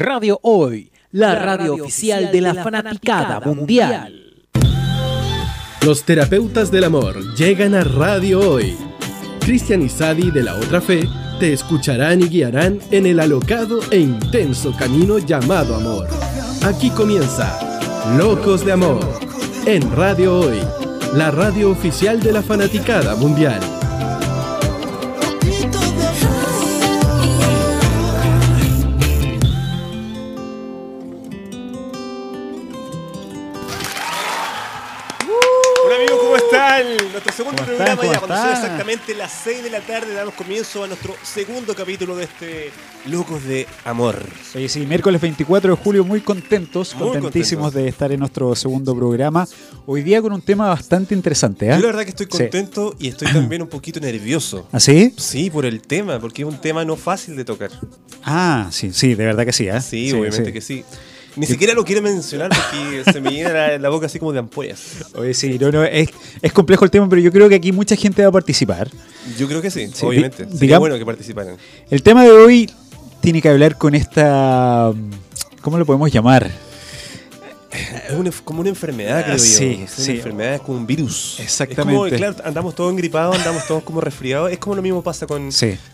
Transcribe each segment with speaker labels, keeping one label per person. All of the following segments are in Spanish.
Speaker 1: Radio Hoy, la, radio, oficial de la, fanaticada, mundial.
Speaker 2: Los terapeutas del amor llegan a Radio Hoy. Cristian y Sadi de la Otra Fe te escucharán y guiarán en el alocado e intenso camino llamado amor. Aquí comienza Locos de Amor en Radio Hoy, la radio oficial de la fanaticada mundial.
Speaker 3: Exactamente las 6 de la tarde damos comienzo a nuestro segundo capítulo de este Locos de Amor.
Speaker 4: Oye, sí, miércoles 24 de julio muy contentos, contentísimos de estar en nuestro segundo programa. Hoy día con un tema bastante interesante. ¿eh?
Speaker 3: Yo la verdad que estoy contento y estoy también un poquito nervioso.
Speaker 4: ¿Ah, sí?
Speaker 3: Sí, por el tema, porque es un tema no fácil de tocar.
Speaker 4: Ah, sí, sí, de verdad que sí. ¿eh?
Speaker 3: Sí, obviamente que sí. Ni siquiera lo quiero mencionar porque se me llena la, boca así como de ampollas.
Speaker 4: Oye, sí, no, no, es, complejo el tema, pero yo creo que aquí mucha gente va a participar.
Speaker 3: Yo creo que sí, obviamente. Sería bueno que participaran.
Speaker 4: El tema de hoy tiene que hablar con esta. ¿Cómo lo podemos llamar?
Speaker 3: Es como una enfermedad, creo
Speaker 4: sí,
Speaker 3: yo. Sí, Una enfermedad es como un virus.
Speaker 4: Exactamente.
Speaker 3: claro, andamos todos engripados, andamos todos como resfriados. Es como lo mismo pasa con,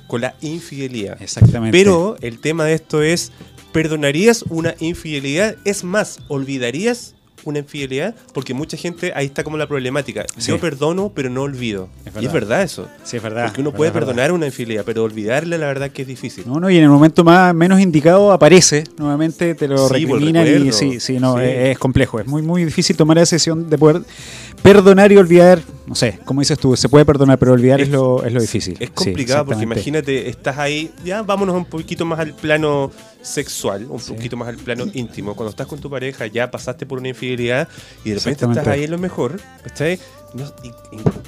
Speaker 3: con la infidelidad.
Speaker 4: Exactamente.
Speaker 3: Pero el tema de esto es ¿Perdonarías una infidelidad? Es más, ¿olvidarías una infidelidad? Porque mucha gente, ahí está como la problemática. Yo perdono, pero no olvido. y es verdad eso.
Speaker 4: Sí, es verdad.
Speaker 3: Porque uno puede perdonar una infidelidad, pero olvidarle la verdad que es difícil.
Speaker 4: No, no, y en el momento más menos indicado aparece, nuevamente te lo sí, y sí, sí, no, Es, complejo. Es muy, muy difícil tomar la decisión de poder perdonar y olvidar, no sé, como dices tú, se puede perdonar, pero olvidar es, lo, es lo difícil.
Speaker 3: Es complicado porque imagínate, estás ahí, ya vámonos un poquito más al plano sexual, un poquito más al plano íntimo. Cuando estás con tu pareja, ya pasaste por una infidelidad y de repente estás ahí en lo mejor, ¿cachai?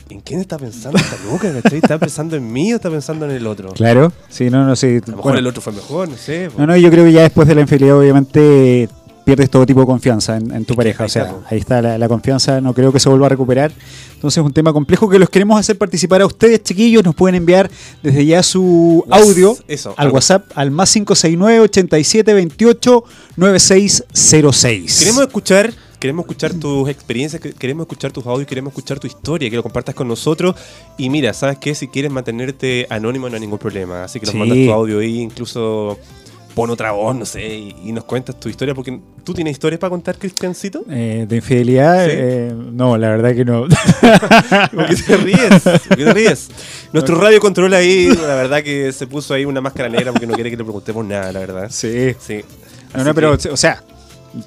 Speaker 3: ¿en, quién está pensando esta loca? ¿Está pensando en mí o está pensando en el otro?
Speaker 4: Claro, sí, no, no sé.
Speaker 3: A lo mejor el otro fue mejor, no sé.
Speaker 4: No, no, yo creo que ya después de la infidelidad, obviamente pierdes todo tipo de confianza en, tu pareja. O sea, ahí está la, confianza, no creo que se vuelva a recuperar. Entonces es un tema complejo que los queremos hacer participar a ustedes, chiquillos. Nos pueden enviar desde ya su audio al WhatsApp al más 569 8728 9606.
Speaker 3: Queremos escuchar queremos escuchar tus experiencias, queremos escuchar tus audios, queremos escuchar tu historia, que lo compartas con nosotros. Y mira, ¿sabes qué? Si quieres mantenerte anónimo no hay ningún problema. Así que nos mandas tu audio ahí, incluso pon otra voz, no sé, y, nos cuentas tu historia, porque tú tienes historias para contar, Cristiancito.
Speaker 4: Eh, de infidelidad, eh, no, la verdad que no.
Speaker 3: porque te ríes, porque te ríes. Nuestro radio controla ahí, la verdad que se puso ahí una máscara negra porque no quiere que le preguntemos nada, la verdad.
Speaker 4: Sí. Sí. No, no, pero, o sea,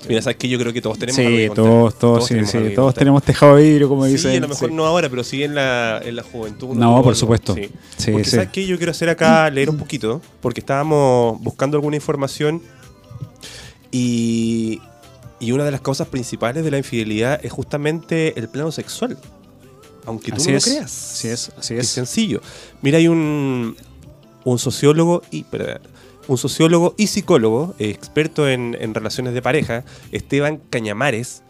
Speaker 3: Mira, sabes que yo creo que todos tenemos
Speaker 4: sí, todos, todos, sí, tenemos, sí, todos tenemos tejado de vidrio, como dicen.
Speaker 3: Sí, a lo mejor no ahora, pero sí en la, en la juventud.
Speaker 4: No, por supuesto. Sí.
Speaker 3: porque sabes que yo quiero hacer acá, leer un poquito, porque estábamos buscando alguna información y, y una de las causas principales de la infidelidad es justamente el plano sexual. Aunque tú no lo creas.
Speaker 4: Así es, así es.
Speaker 3: Es sencillo. Mira, hay un, un sociólogo y... Perdón, un sociólogo y psicólogo, experto en, relaciones de pareja, Esteban Cañamares,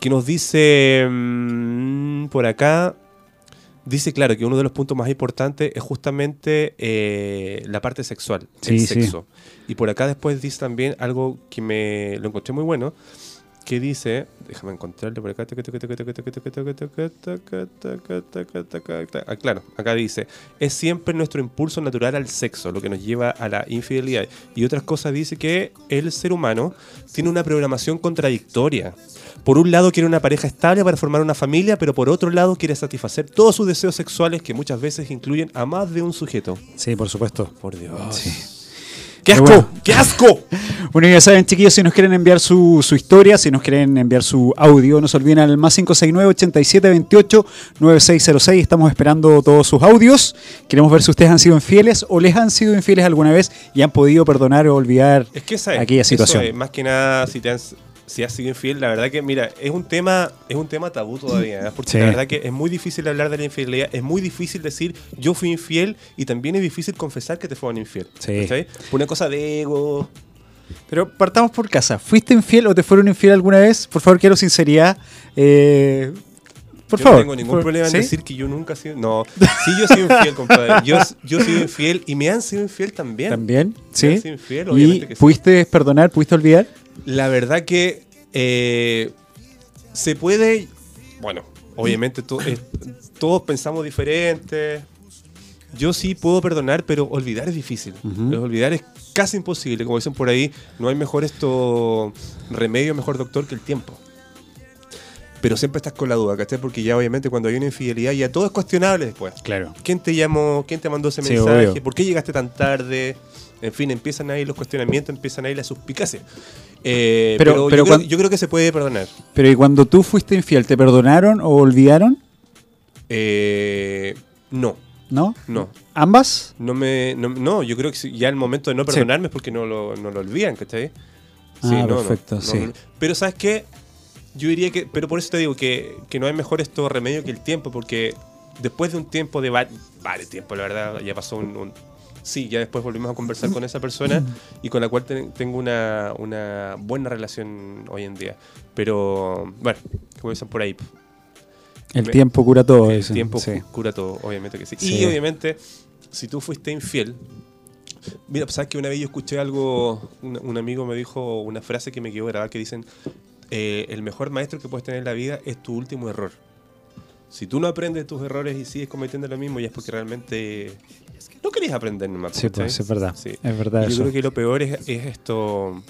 Speaker 3: que nos dice mm, por acá, dice claro que uno de los puntos más importantes es justamente eh, la parte sexual, el sexo. Y por acá después dice también algo que me lo encontré muy bueno, que dice, déjame encontrarle por acá, ah, claro, acá dice, es siempre nuestro impulso natural al sexo, lo que nos lleva a la infidelidad. Y otras cosas dice que el ser humano tiene una programación contradictoria. Por un lado quiere una pareja estable para formar una familia, pero por otro lado quiere satisfacer todos sus deseos sexuales que muchas veces incluyen a más de un sujeto.
Speaker 4: Sí, por supuesto.
Speaker 3: Por Dios. ¡Qué asco! ¡Qué asco!
Speaker 4: Bueno, ya saben, chiquillos, si nos quieren enviar su, historia, si nos quieren enviar su audio, no se olviden al más 569-8728-9606. Estamos esperando todos sus audios. Queremos ver si ustedes han sido infieles o les han sido infieles alguna vez y han podido perdonar o olvidar aquella situación.
Speaker 3: más que nada, si te han si has sido infiel, la verdad que, mira, es un tema, es un tema tabú todavía, ¿eh? porque la verdad que es muy difícil hablar de la infidelidad, es muy difícil decir yo fui infiel y también es difícil confesar que te fueron infiel.
Speaker 4: Sí.
Speaker 3: Una cosa de ego.
Speaker 4: Pero partamos por casa. ¿Fuiste infiel o te fueron infiel alguna vez? Por favor, quiero sinceridad. Eh, por
Speaker 3: yo
Speaker 4: favor.
Speaker 3: no tengo ningún
Speaker 4: por-
Speaker 3: problema en
Speaker 4: ¿sí?
Speaker 3: decir que yo nunca he sido. No, sí, yo soy infiel, compadre. Yo, yo soy infiel y me han sido infiel también.
Speaker 4: También,
Speaker 3: Me
Speaker 4: sí.
Speaker 3: han sido infiel, obviamente
Speaker 4: ¿Y
Speaker 3: que sí.
Speaker 4: pudiste perdonar, pudiste olvidar?
Speaker 3: La verdad que eh, se puede. Bueno, obviamente to- eh, todos pensamos diferente. Yo sí puedo perdonar, pero olvidar es difícil.
Speaker 4: Ujú.
Speaker 3: Olvidar es casi imposible. Como dicen por ahí, no hay mejor esto remedio, mejor doctor que el tiempo. Pero siempre estás con la duda, ¿cachai? Porque ya obviamente cuando hay una infidelidad ya todo es cuestionable después.
Speaker 4: Claro.
Speaker 3: ¿Quién te llamó? ¿Quién te mandó ese
Speaker 4: Sí,
Speaker 3: mensaje?
Speaker 4: obvio.
Speaker 3: ¿Por qué llegaste tan tarde? En fin, empiezan ahí los cuestionamientos, empiezan ahí las suspicacias. Eh,
Speaker 4: Pero-
Speaker 3: pero
Speaker 4: pero
Speaker 3: yo, creo,
Speaker 4: cuan-
Speaker 3: yo creo que se puede perdonar.
Speaker 4: Pero ¿y cuando tú fuiste infiel, te perdonaron o olvidaron?
Speaker 3: Eh, no,
Speaker 4: ¿No?
Speaker 3: no.
Speaker 4: ¿Ambas?
Speaker 3: No, me, no, no, yo creo que ya el momento de no
Speaker 4: Sí.
Speaker 3: perdonarme es porque no lo, no lo olvidan, ¿cachai?
Speaker 4: Ah, perfecto, sí.
Speaker 3: Pero ¿sabes qué? Yo diría que, pero por eso te digo que, que no hay mejor esto remedio que el tiempo, porque después de un tiempo de va- varios tiempos, la verdad, ya pasó un, un- Sí, ya después volvimos a conversar con esa persona y con la cual ten- tengo una, una buena relación hoy en día. Pero, bueno, como dicen por ahí,
Speaker 4: El
Speaker 3: Me-
Speaker 4: tiempo cura todo.
Speaker 3: el tiempo
Speaker 4: sí.
Speaker 3: cura todo, obviamente que sí.
Speaker 4: Sí.
Speaker 3: Y obviamente, si tú fuiste infiel, mira, sabes que una vez yo escuché algo, un, un amigo me dijo una frase que me quedó grabada que dicen, eh, el mejor maestro que puedes tener en la vida es tu último error. Si tú no aprendes tus errores y sigues cometiendo lo mismo, ya es porque realmente no querías aprender nomás.
Speaker 4: Sí, pues, es verdad.
Speaker 3: Sí.
Speaker 4: Es verdad
Speaker 3: Y yo
Speaker 4: eso.
Speaker 3: creo que lo peor es, es esto,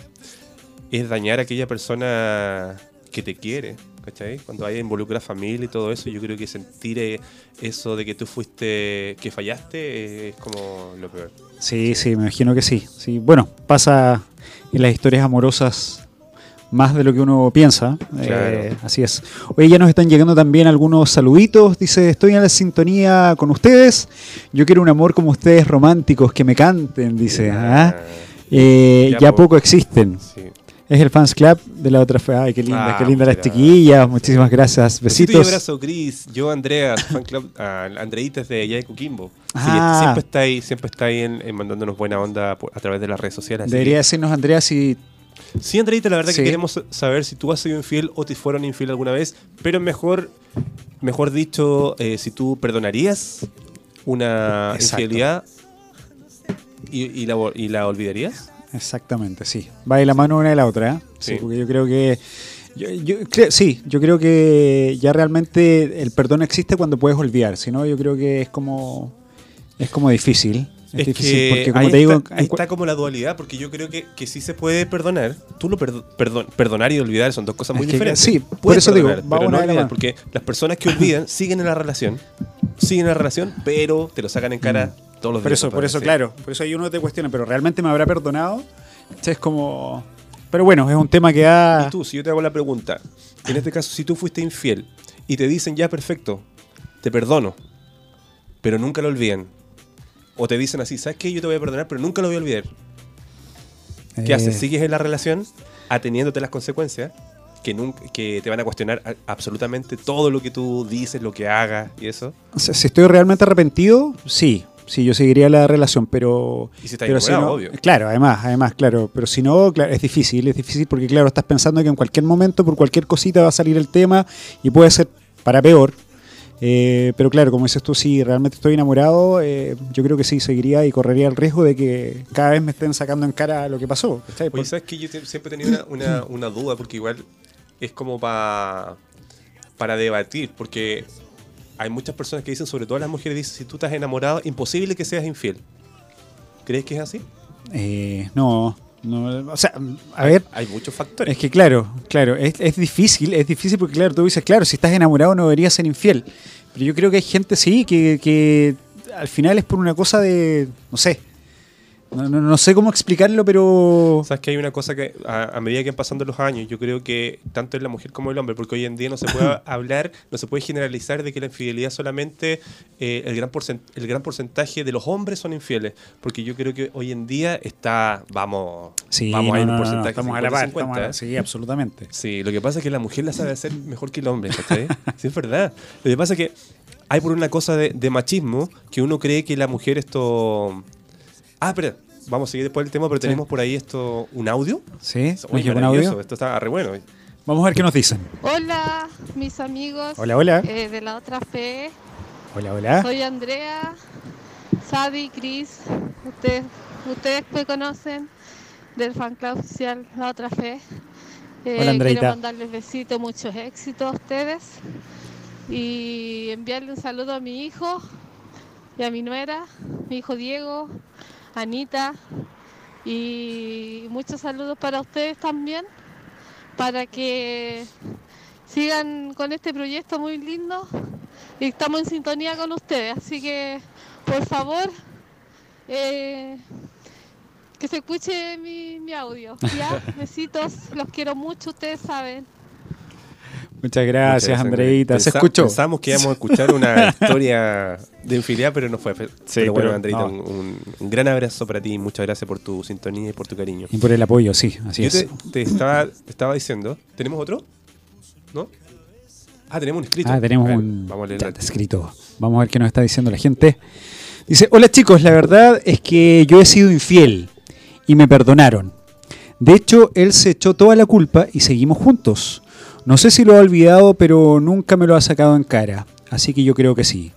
Speaker 3: es dañar a aquella persona que te quiere, ¿cachai? Cuando hay involucra familia y todo eso, yo creo que sentir eh, eso de que tú fuiste, que fallaste, es como lo peor.
Speaker 4: Sí, sí, me imagino que sí. sí. Bueno, pasa en las historias amorosas más de lo que uno piensa.
Speaker 3: Claro.
Speaker 4: Eh, así es. Oye, ya nos están llegando también algunos saluditos. Dice, estoy en la sintonía con ustedes. Yo quiero un amor como ustedes, románticos, que me canten, dice. ¿ah? Eh,
Speaker 3: Ya,
Speaker 4: ya
Speaker 3: po.
Speaker 4: poco existen.
Speaker 3: Sí.
Speaker 4: Es el fans club de la otra fe. Ay, qué linda,
Speaker 3: Ah,
Speaker 4: qué linda las chiquillas. Muchísimas gracias. Besitos.
Speaker 3: abrazo, Cris. Yo, Andrea, fan club, Andreitas de allá de Coquimbo. Sí,
Speaker 4: Ah.
Speaker 3: siempre está ahí, siempre está ahí en- en mandándonos buena onda a través de las redes sociales.
Speaker 4: Debería decirnos, Andrea, si
Speaker 3: Sí, Andreita, la verdad
Speaker 4: Sí.
Speaker 3: que queremos saber si tú has sido infiel o te fueron infiel alguna vez, pero mejor, mejor dicho, eh, si tú perdonarías una
Speaker 4: Exacto.
Speaker 3: infidelidad y, y la, y la olvidarías.
Speaker 4: Exactamente, sí. Va de la mano una de la otra, ¿eh? Sí,
Speaker 3: Sí.
Speaker 4: porque yo creo que. Yo, sí, yo creo que ya realmente el perdón existe cuando puedes olvidar. Si no, yo creo que es como. Es como difícil. Es,
Speaker 3: Es
Speaker 4: difícil
Speaker 3: que
Speaker 4: porque, como
Speaker 3: ahí,
Speaker 4: te digo.
Speaker 3: está, ahí como la dualidad, porque yo creo que, que sí se puede perdonar. Tú lo perdo- perdon- perdonar y olvidar son dos cosas muy
Speaker 4: Es que,
Speaker 3: diferentes.
Speaker 4: sí, por eso digo,
Speaker 3: perdonar,
Speaker 4: va
Speaker 3: pero no olvidar, porque las personas que olvidan siguen en la relación, siguen en la relación, pero te lo sacan en cara todos los
Speaker 4: Mm. por
Speaker 3: días.
Speaker 4: eso, por eso, claro. Por eso ahí uno te cuestiona, pero ¿realmente me habrá perdonado? Es como. Pero bueno, es un tema que da.
Speaker 3: Y tú, si yo te hago la pregunta, en este caso, si tú fuiste infiel y te dicen ya perfecto, te perdono, pero nunca lo olviden, o te dicen así, ¿sabes qué? Yo te voy a perdonar, pero nunca lo voy a olvidar. ¿Qué
Speaker 4: eh,
Speaker 3: haces? ¿Sigues en la relación ateniéndote las consecuencias? Que, nunca, que te van a cuestionar a- absolutamente todo lo que tú dices, lo que hagas y eso.
Speaker 4: o sea, si estoy realmente arrepentido, sí. Sí, yo seguiría la relación, pero.
Speaker 3: Y si estás
Speaker 4: pero si
Speaker 3: enamorado,
Speaker 4: no-
Speaker 3: obvio.
Speaker 4: Claro, además, además, claro. Pero si no, claro, es difícil, es difícil porque, claro, estás pensando que en cualquier momento, por cualquier cosita va a salir el tema y puede ser para peor. Eh, pero claro, como dices tú, si realmente estoy enamorado, eh, yo creo que sí, seguiría y correría el riesgo de que cada vez me estén sacando en cara lo que pasó. ¿cachai?
Speaker 3: Oye,
Speaker 4: Por-
Speaker 3: ¿sabes que Yo siempre he tenido una, una- una duda, porque igual es como pa- para debatir, porque hay muchas personas que dicen, sobre todo las mujeres, dicen, si tú estás enamorado, imposible que seas infiel. ¿Crees que es así?
Speaker 4: Eh, no, no, o sea, a ver,
Speaker 3: Hay muchos factores.
Speaker 4: Es que claro, claro, es, es difícil, es difícil porque claro, tú dices, claro, si estás enamorado no deberías ser infiel. Pero yo creo que hay gente, sí, que, que al final es por una cosa de, no sé, no, no- no sé cómo explicarlo, pero...
Speaker 3: Sabes que hay una cosa que a, a medida que van pasando los años, yo creo que tanto en la mujer como el hombre, porque hoy en día no se puede hablar, no se puede generalizar de que la infidelidad solamente eh, el, gran el gran porcentaje de los hombres son infieles, porque yo creo que hoy en día está, vamos,
Speaker 4: Sí,
Speaker 3: vamos a ir un porcentaje
Speaker 4: estamos a la par,
Speaker 3: 50-50,
Speaker 4: estamos a la-
Speaker 3: ¿eh?
Speaker 4: sí, absolutamente.
Speaker 3: Sí, lo que pasa es que la mujer la sabe hacer mejor que el hombre, ¿cachai? sí, es verdad. Lo que pasa es que hay por una cosa de, de machismo que uno cree que la mujer esto... Ah, espera, vamos a seguir después del tema, pero
Speaker 4: Sí.
Speaker 3: tenemos por ahí esto, un audio.
Speaker 4: ¿Sí? ¿Me
Speaker 3: Oye,
Speaker 4: un audio?
Speaker 3: Esto está re bueno.
Speaker 4: Vamos a ver qué nos dicen.
Speaker 5: Hola, mis amigos.
Speaker 4: Hola, hola.
Speaker 5: eh, de la otra fe.
Speaker 4: Hola, hola.
Speaker 5: Soy Andrea, Sadi, Cris. Ustedes, ustedes me conocen del fan club oficial La Otra Fe. Eh,
Speaker 4: Hola, Andreita.
Speaker 5: Quiero mandarles besitos, muchos éxitos a ustedes. Y enviarle un saludo a mi hijo y a mi nuera, mi hijo Diego, Anita. Y muchos saludos para ustedes también, para que sigan con este proyecto muy lindo y estamos en sintonía con ustedes. Así que, por favor, eh, que se escuche mi, mi audio. ¿ya? Besitos, los quiero mucho, ustedes saben.
Speaker 4: Muchas gracias,
Speaker 3: Muchas
Speaker 4: Andreita. Se escuchó.
Speaker 3: Pensamos que íbamos a escuchar una historia de infidelidad, pero no fue. Pero bueno,
Speaker 4: pero
Speaker 3: Andreita,
Speaker 4: no.
Speaker 3: un, gran abrazo para ti. Muchas gracias por tu sintonía y por tu cariño.
Speaker 4: Y por el apoyo, sí, así
Speaker 3: Yo
Speaker 4: es.
Speaker 3: te, te estaba, te estaba diciendo, ¿tenemos otro? ¿No? Ah, tenemos un escrito.
Speaker 4: Ah, tenemos
Speaker 3: ver,
Speaker 4: un
Speaker 3: Vamos a leer
Speaker 4: chat escrito. Vamos a ver qué nos está diciendo la gente. Dice, hola chicos, la verdad es que yo he sido infiel y me perdonaron. De hecho, él se echó toda la culpa y seguimos juntos. No sé si lo ha olvidado, pero nunca me lo ha sacado en cara. Así que yo creo que sí.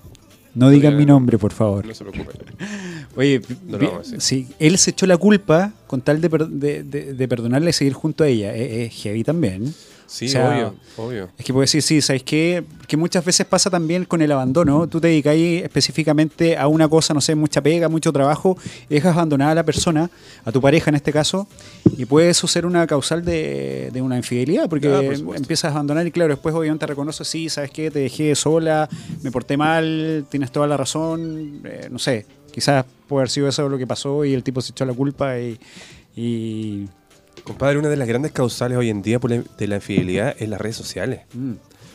Speaker 4: No digan mi nombre, por favor.
Speaker 3: No se preocupe.
Speaker 4: Oye,
Speaker 3: No lo
Speaker 4: vi-
Speaker 3: vamos a decir.
Speaker 4: sí, él se echó la culpa con tal de, per- de- de- y seguir junto a ella. Es, es heavy también.
Speaker 3: Sí,
Speaker 4: O sea,
Speaker 3: obvio, obvio.
Speaker 4: Es que puedo decir, sí, ¿sabes qué? Que muchas veces pasa también con el abandono. Tú te dedicas específicamente a una cosa, no sé, mucha pega, mucho trabajo, y dejas abandonada a la persona, a tu pareja en este caso, y puede eso ser una causal de, de una infidelidad, porque
Speaker 3: Ah, por
Speaker 4: empiezas a abandonar y claro, después obviamente reconoces, sí, ¿sabes qué? Te dejé sola, me porté mal, tienes toda la razón, eh, no sé, quizás puede haber sido eso lo que pasó y el tipo se echó la culpa y... y
Speaker 3: Compadre, una de las grandes causales hoy en día de la infidelidad es las redes sociales.
Speaker 4: mm,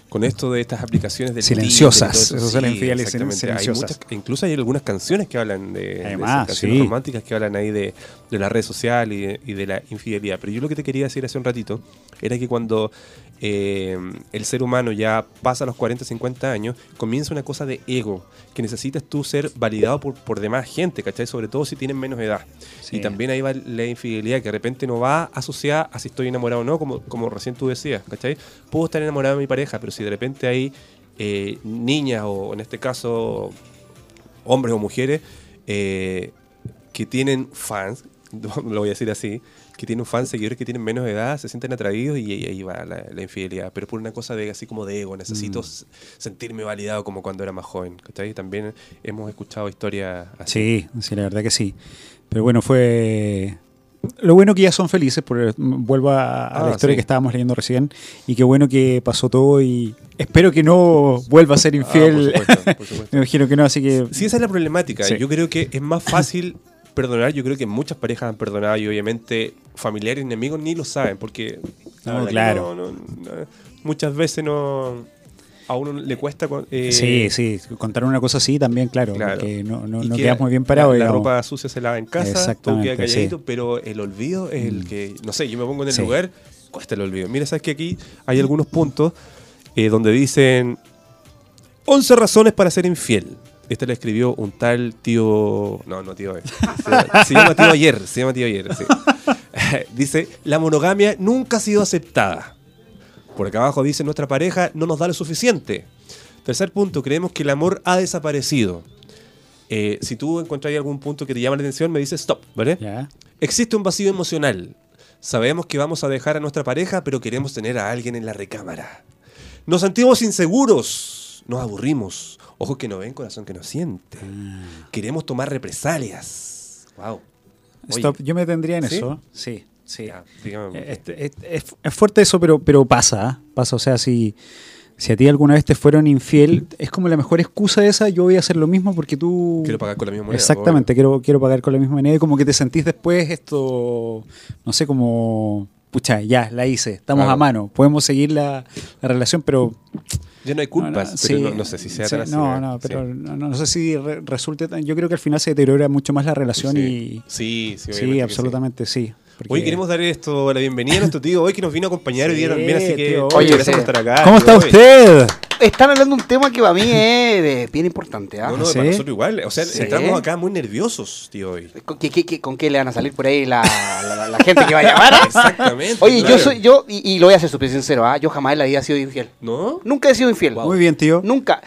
Speaker 3: Con esto de estas aplicaciones de
Speaker 4: Silenciosas, eso son las infideles
Speaker 3: exactamente. Hay
Speaker 4: silenciosas.
Speaker 3: muchas- incluso hay algunas canciones que hablan de, de
Speaker 4: Además,
Speaker 3: esas canciones
Speaker 4: sí.
Speaker 3: románticas que hablan ahí de, de la red social y de, y de la infidelidad. Pero yo lo que te quería decir hace un ratito era que cuando eh, el ser humano ya pasa los 40, 50 años, comienza una cosa de ego, que necesitas tú ser validado por, por demás gente, ¿cachai? Sobre todo si tienen menos edad.
Speaker 4: Sí.
Speaker 3: Y también ahí va la infidelidad, que de repente no va asociada a si estoy enamorado o no, como, como recién tú decías, ¿cachai? Puedo estar enamorado de mi pareja, pero si de repente hay eh, niñas o en este caso hombres o mujeres eh, que tienen fans, lo voy a decir así, que tienen fans, seguidores que tienen menos edad, se sienten atraídos y ahí ahí va la, la infidelidad. Pero por una cosa de así como de ego, necesito
Speaker 4: Mm.
Speaker 3: sentirme validado como cuando era más joven. ¿cachai? También hemos escuchado historias así.
Speaker 4: Sí, sí, la verdad que sí. Pero bueno, fue... Lo bueno que ya son felices, porque vuelvo a, a la
Speaker 3: Ah,
Speaker 4: historia
Speaker 3: sí.
Speaker 4: que estábamos leyendo recién, y qué bueno que pasó todo y espero que no vuelva a ser
Speaker 3: Ah,
Speaker 4: infiel.
Speaker 3: por supuesto, por supuesto.
Speaker 4: Me imagino que no, así que...
Speaker 3: Sí, esa es la problemática.
Speaker 4: Sí.
Speaker 3: Yo creo que es más fácil perdonar. Yo creo que muchas parejas han perdonado y obviamente familiares y enemigos ni lo saben porque
Speaker 4: No, claro.
Speaker 3: no- no- muchas veces no a uno le cuesta eh,
Speaker 4: sí, sí, contar una cosa así también, claro,
Speaker 3: Claro.
Speaker 4: porque no, no,
Speaker 3: y
Speaker 4: no
Speaker 3: queda-
Speaker 4: quedas muy bien parado.
Speaker 3: La, ropa sucia se lava en casa, todo queda calladito,
Speaker 4: sí.
Speaker 3: pero el olvido es el que, no sé, yo me pongo en el
Speaker 4: Sí.
Speaker 3: lugar, cuesta el olvido. Mira, sabes que aquí hay algunos puntos eh, donde dicen 11 razones para ser infiel. Este le escribió un tal tío. No, no tío. eh. Se, se llama tío ayer. Se llama tío ayer. sí. dice: La monogamia nunca ha sido aceptada. Por acá abajo dice: Nuestra pareja no nos da lo suficiente. Tercer punto: Creemos que el amor ha desaparecido. Eh, si tú encuentras algún punto que te llama la atención, me dices stop, ¿vale? Existe un vacío emocional. Sabemos que vamos a dejar a nuestra pareja, pero queremos tener a alguien en la recámara. Nos sentimos inseguros. Nos aburrimos. Ojos que no ven, corazón que no siente. Queremos tomar represalias. Wow.
Speaker 4: Stop, yo me tendría en
Speaker 3: ¿Sí?
Speaker 4: eso. Sí, sí.
Speaker 3: Ya.
Speaker 4: Eh, este- es, es- es fuerte eso, pero, pero pasa, ¿ah? pasa. O sea, si, si a ti alguna vez te fueron infiel, es como la mejor excusa esa, yo voy a hacer lo mismo porque tú...
Speaker 3: Quiero pagar con la misma moneda.
Speaker 4: Exactamente, quiero, quiero pagar con la misma moneda y como que te sentís después esto, no sé, como, pucha, ya, la hice, estamos
Speaker 3: Claro.
Speaker 4: a mano, podemos seguir la, la relación, pero...
Speaker 3: Ya no hay culpas,
Speaker 4: no,
Speaker 3: pero
Speaker 4: sí,
Speaker 3: no, no sé si sea
Speaker 4: sí,
Speaker 3: tan así,
Speaker 4: No, no,
Speaker 3: Sí.
Speaker 4: pero no, no sé si re- resulte tan... Yo creo que al final se deteriora mucho más la relación
Speaker 3: Sí.
Speaker 4: y...
Speaker 3: Sí, sí,
Speaker 4: Sí, absolutamente sí. Porque-
Speaker 3: Hoy queremos dar esto la bienvenida a nuestro tío hoy que nos vino a acompañar hoy día
Speaker 4: Sí,
Speaker 3: también, así que
Speaker 4: tío,
Speaker 6: Oye,
Speaker 3: gracias
Speaker 6: sí.
Speaker 3: por estar acá.
Speaker 4: ¿Cómo
Speaker 3: tío,
Speaker 4: está
Speaker 3: hoy.
Speaker 4: usted?
Speaker 6: Están hablando de un tema que para mí es eh, bien importante. ¿ah?
Speaker 3: No, no,
Speaker 4: ¿Sí?
Speaker 3: para nosotros igual. O sea,
Speaker 6: Sí.
Speaker 3: entramos acá muy nerviosos, tío, hoy.
Speaker 6: ¿Con qué, qué- qué- con qué le van a salir por ahí la, la- la- la gente que va a llamar? ah?
Speaker 3: Exactamente.
Speaker 6: Oye,
Speaker 3: claro.
Speaker 6: yo soy yo, y, y lo voy a ser súper sincero, ¿ah? yo jamás en la vida he sido infiel.
Speaker 3: ¿No?
Speaker 6: Nunca he sido infiel.
Speaker 4: Muy bien, tío.
Speaker 6: Nunca.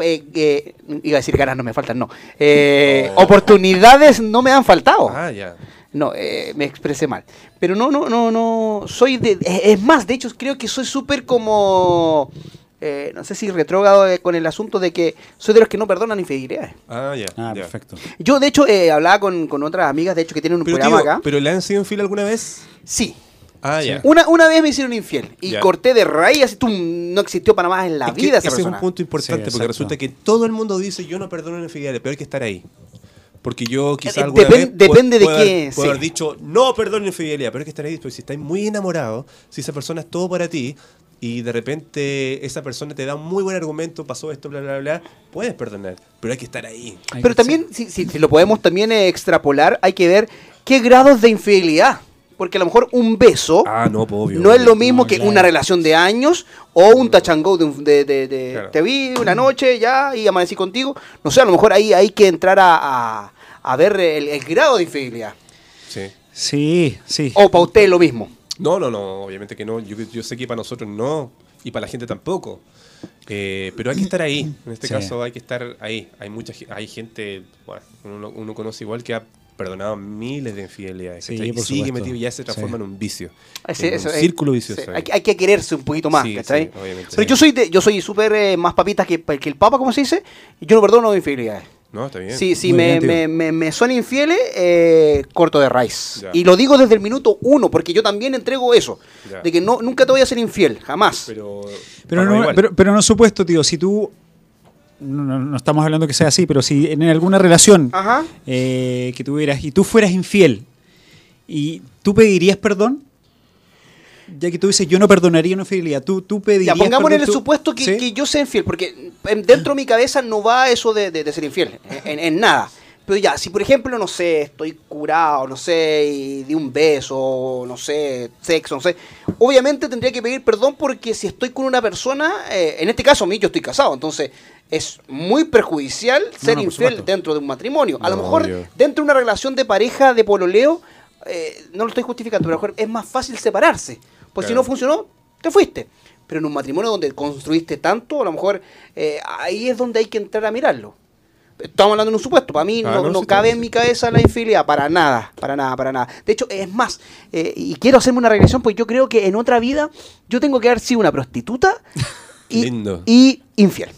Speaker 6: Eh, iba a decir ganas no me faltan, no. Eh, Oportunidades no me han faltado.
Speaker 3: Oh. Ah, ya.
Speaker 6: No, eh, me expresé mal. Pero no, no, no, no. Soy de. Es es más, de hecho, creo que soy súper como. eh, no sé si retrógrado eh, con el asunto de que soy de los que no perdonan infidelidades.
Speaker 3: Ah, ya.
Speaker 4: Ah,
Speaker 3: ya.
Speaker 4: perfecto.
Speaker 6: Yo, de hecho, eh, hablaba con, con otras amigas, de hecho, que tienen un
Speaker 3: Pero,
Speaker 6: programa
Speaker 3: tío,
Speaker 6: acá.
Speaker 3: ¿pero le han sido infiel alguna vez?
Speaker 6: Sí.
Speaker 3: Ah, ya.
Speaker 6: Una, una vez me hicieron infiel y corté de raíz, así tú no existió para más en la
Speaker 3: Es que
Speaker 6: vida esa
Speaker 3: ese
Speaker 6: persona.
Speaker 3: es un punto importante
Speaker 4: Sí,
Speaker 3: porque resulta que todo el mundo dice yo no perdono una infidelidad, pero hay que estar ahí. Porque yo quizá
Speaker 6: Eh,
Speaker 3: alguna
Speaker 6: depen-
Speaker 3: vez
Speaker 6: depende de qué,
Speaker 3: haber, puedo
Speaker 6: sí.
Speaker 3: haber dicho no perdono una infidelidad, pero hay que estar ahí. Porque si estás muy enamorado, si esa persona es todo para ti y de repente esa persona te da un muy buen argumento, pasó esto, bla, bla, bla, puedes perdonar, pero hay que estar ahí.
Speaker 4: Hay
Speaker 6: Pero también, si, si- si lo podemos también eh, extrapolar, hay que ver qué grados de infidelidad. Porque a lo mejor un beso
Speaker 3: Ah, no, pues, obvio.
Speaker 6: no es lo mismo
Speaker 4: No,
Speaker 6: que
Speaker 4: claro.
Speaker 6: una relación de años o un tachangó de, un- de- de- de-
Speaker 3: Claro.
Speaker 6: te vi una noche ya y amanecí contigo. No sé, a lo mejor ahí hay que entrar a, a- a ver el, el grado de infidelidad.
Speaker 3: Sí.
Speaker 4: Sí, sí.
Speaker 6: O para usted es lo mismo.
Speaker 3: No, no, no, obviamente que no. Yo, yo sé que para nosotros no y para la gente tampoco. Eh, pero hay que estar ahí. En este
Speaker 4: Sí.
Speaker 3: caso hay que estar ahí. Hay mucha hay gente, bueno, uno, uno conoce igual que ha perdonado miles de infidelidades.
Speaker 4: Sí, por
Speaker 3: sigue
Speaker 4: supuesto.
Speaker 3: metido y ya se transforma
Speaker 4: Sí.
Speaker 3: en un vicio. En
Speaker 6: eso
Speaker 3: un
Speaker 6: es-
Speaker 3: círculo vicioso.
Speaker 6: hay, que- hay que quererse un poquito más,
Speaker 3: Sí,
Speaker 6: ¿cachai?
Speaker 3: sí, obviamente.
Speaker 6: Pero yo soy de, yo soy súper eh, más papita que, que el papa, como se dice, y yo no perdono infidelidades.
Speaker 3: No, está bien.
Speaker 6: Me,
Speaker 4: bien,
Speaker 6: me, me, me son infieles, eh, corto de raíz.
Speaker 3: Ya.
Speaker 6: Y lo digo desde el minuto uno, porque yo también entrego eso.
Speaker 3: Ya.
Speaker 6: De que no, nunca te voy a ser infiel, jamás.
Speaker 3: Pero,
Speaker 4: Pero no, pero, pero no supuesto, tío, si tú. No, no- no estamos hablando que sea así, pero si en alguna relación
Speaker 6: Ajá.
Speaker 4: eh, que tuvieras y tú fueras infiel y tú pedirías perdón, ya que tú dices yo no perdonaría una infidelidad, tú, tú
Speaker 6: Ya,
Speaker 4: pedirías
Speaker 6: pongamos en el
Speaker 4: tú-
Speaker 6: supuesto que,
Speaker 4: ¿Sí?
Speaker 6: que yo sea infiel, porque en- dentro de mi cabeza no va eso de, de- de ser infiel, en, en nada. Pero ya, si por ejemplo, no sé, estoy curado, no sé, y di un beso, no sé, sexo, no sé, obviamente tendría que pedir perdón porque si estoy con una persona, eh, en este caso a mí yo estoy casado, entonces es muy perjudicial ser
Speaker 4: no,
Speaker 6: infiel
Speaker 4: supuesto.
Speaker 6: dentro de un matrimonio. A lo mejor dentro de una relación de pareja, de pololeo, eh, no lo estoy justificando, pero a lo mejor es más fácil separarse. Pues si no funcionó, te fuiste. Pero en un matrimonio donde construiste tanto, a lo mejor eh, ahí es donde hay que entrar a mirarlo. Estamos hablando en un supuesto. Para mí
Speaker 3: Ah,
Speaker 6: no,
Speaker 3: no,
Speaker 6: no
Speaker 3: sí,
Speaker 6: cabe en mi cabeza la infidelidad. Para nada, para nada, para nada. De hecho, es más, eh, y quiero hacerme una regresión, pues yo creo que en otra vida yo tengo que haber sido una prostituta y,
Speaker 3: Lindo.
Speaker 6: y infiel.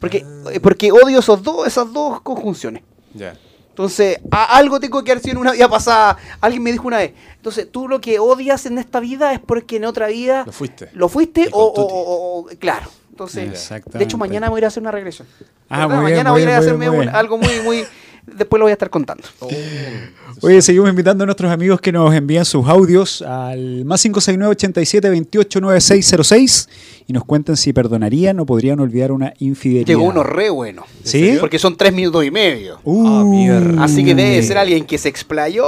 Speaker 6: Porque, eh, porque odio esos dos, esas dos conjunciones.
Speaker 3: Ya.
Speaker 6: Entonces, a- algo tengo que haber sido en una vida pasada. Alguien me dijo una vez. Entonces, tú lo que odias en esta vida es porque en otra vida
Speaker 3: Lo fuiste.
Speaker 6: lo fuiste o, o- o- claro. Entonces, de hecho, mañana voy a ir a hacer una regresión.
Speaker 4: Ah, muy
Speaker 6: mañana voy a ir a hacerme
Speaker 4: muy
Speaker 6: un- algo muy, muy. Después lo voy a estar contando.
Speaker 4: Oye, seguimos invitando a nuestros amigos que nos envían sus audios al más 569 87 28 9606 y nos cuenten si perdonarían o podrían olvidar una infidelidad.
Speaker 6: Llegó uno re bueno.
Speaker 4: ¿Sí?
Speaker 6: Porque son tres minutos y medio.
Speaker 4: Uh,
Speaker 3: Ah, mierda.
Speaker 6: Así que debe ser alguien que se explayó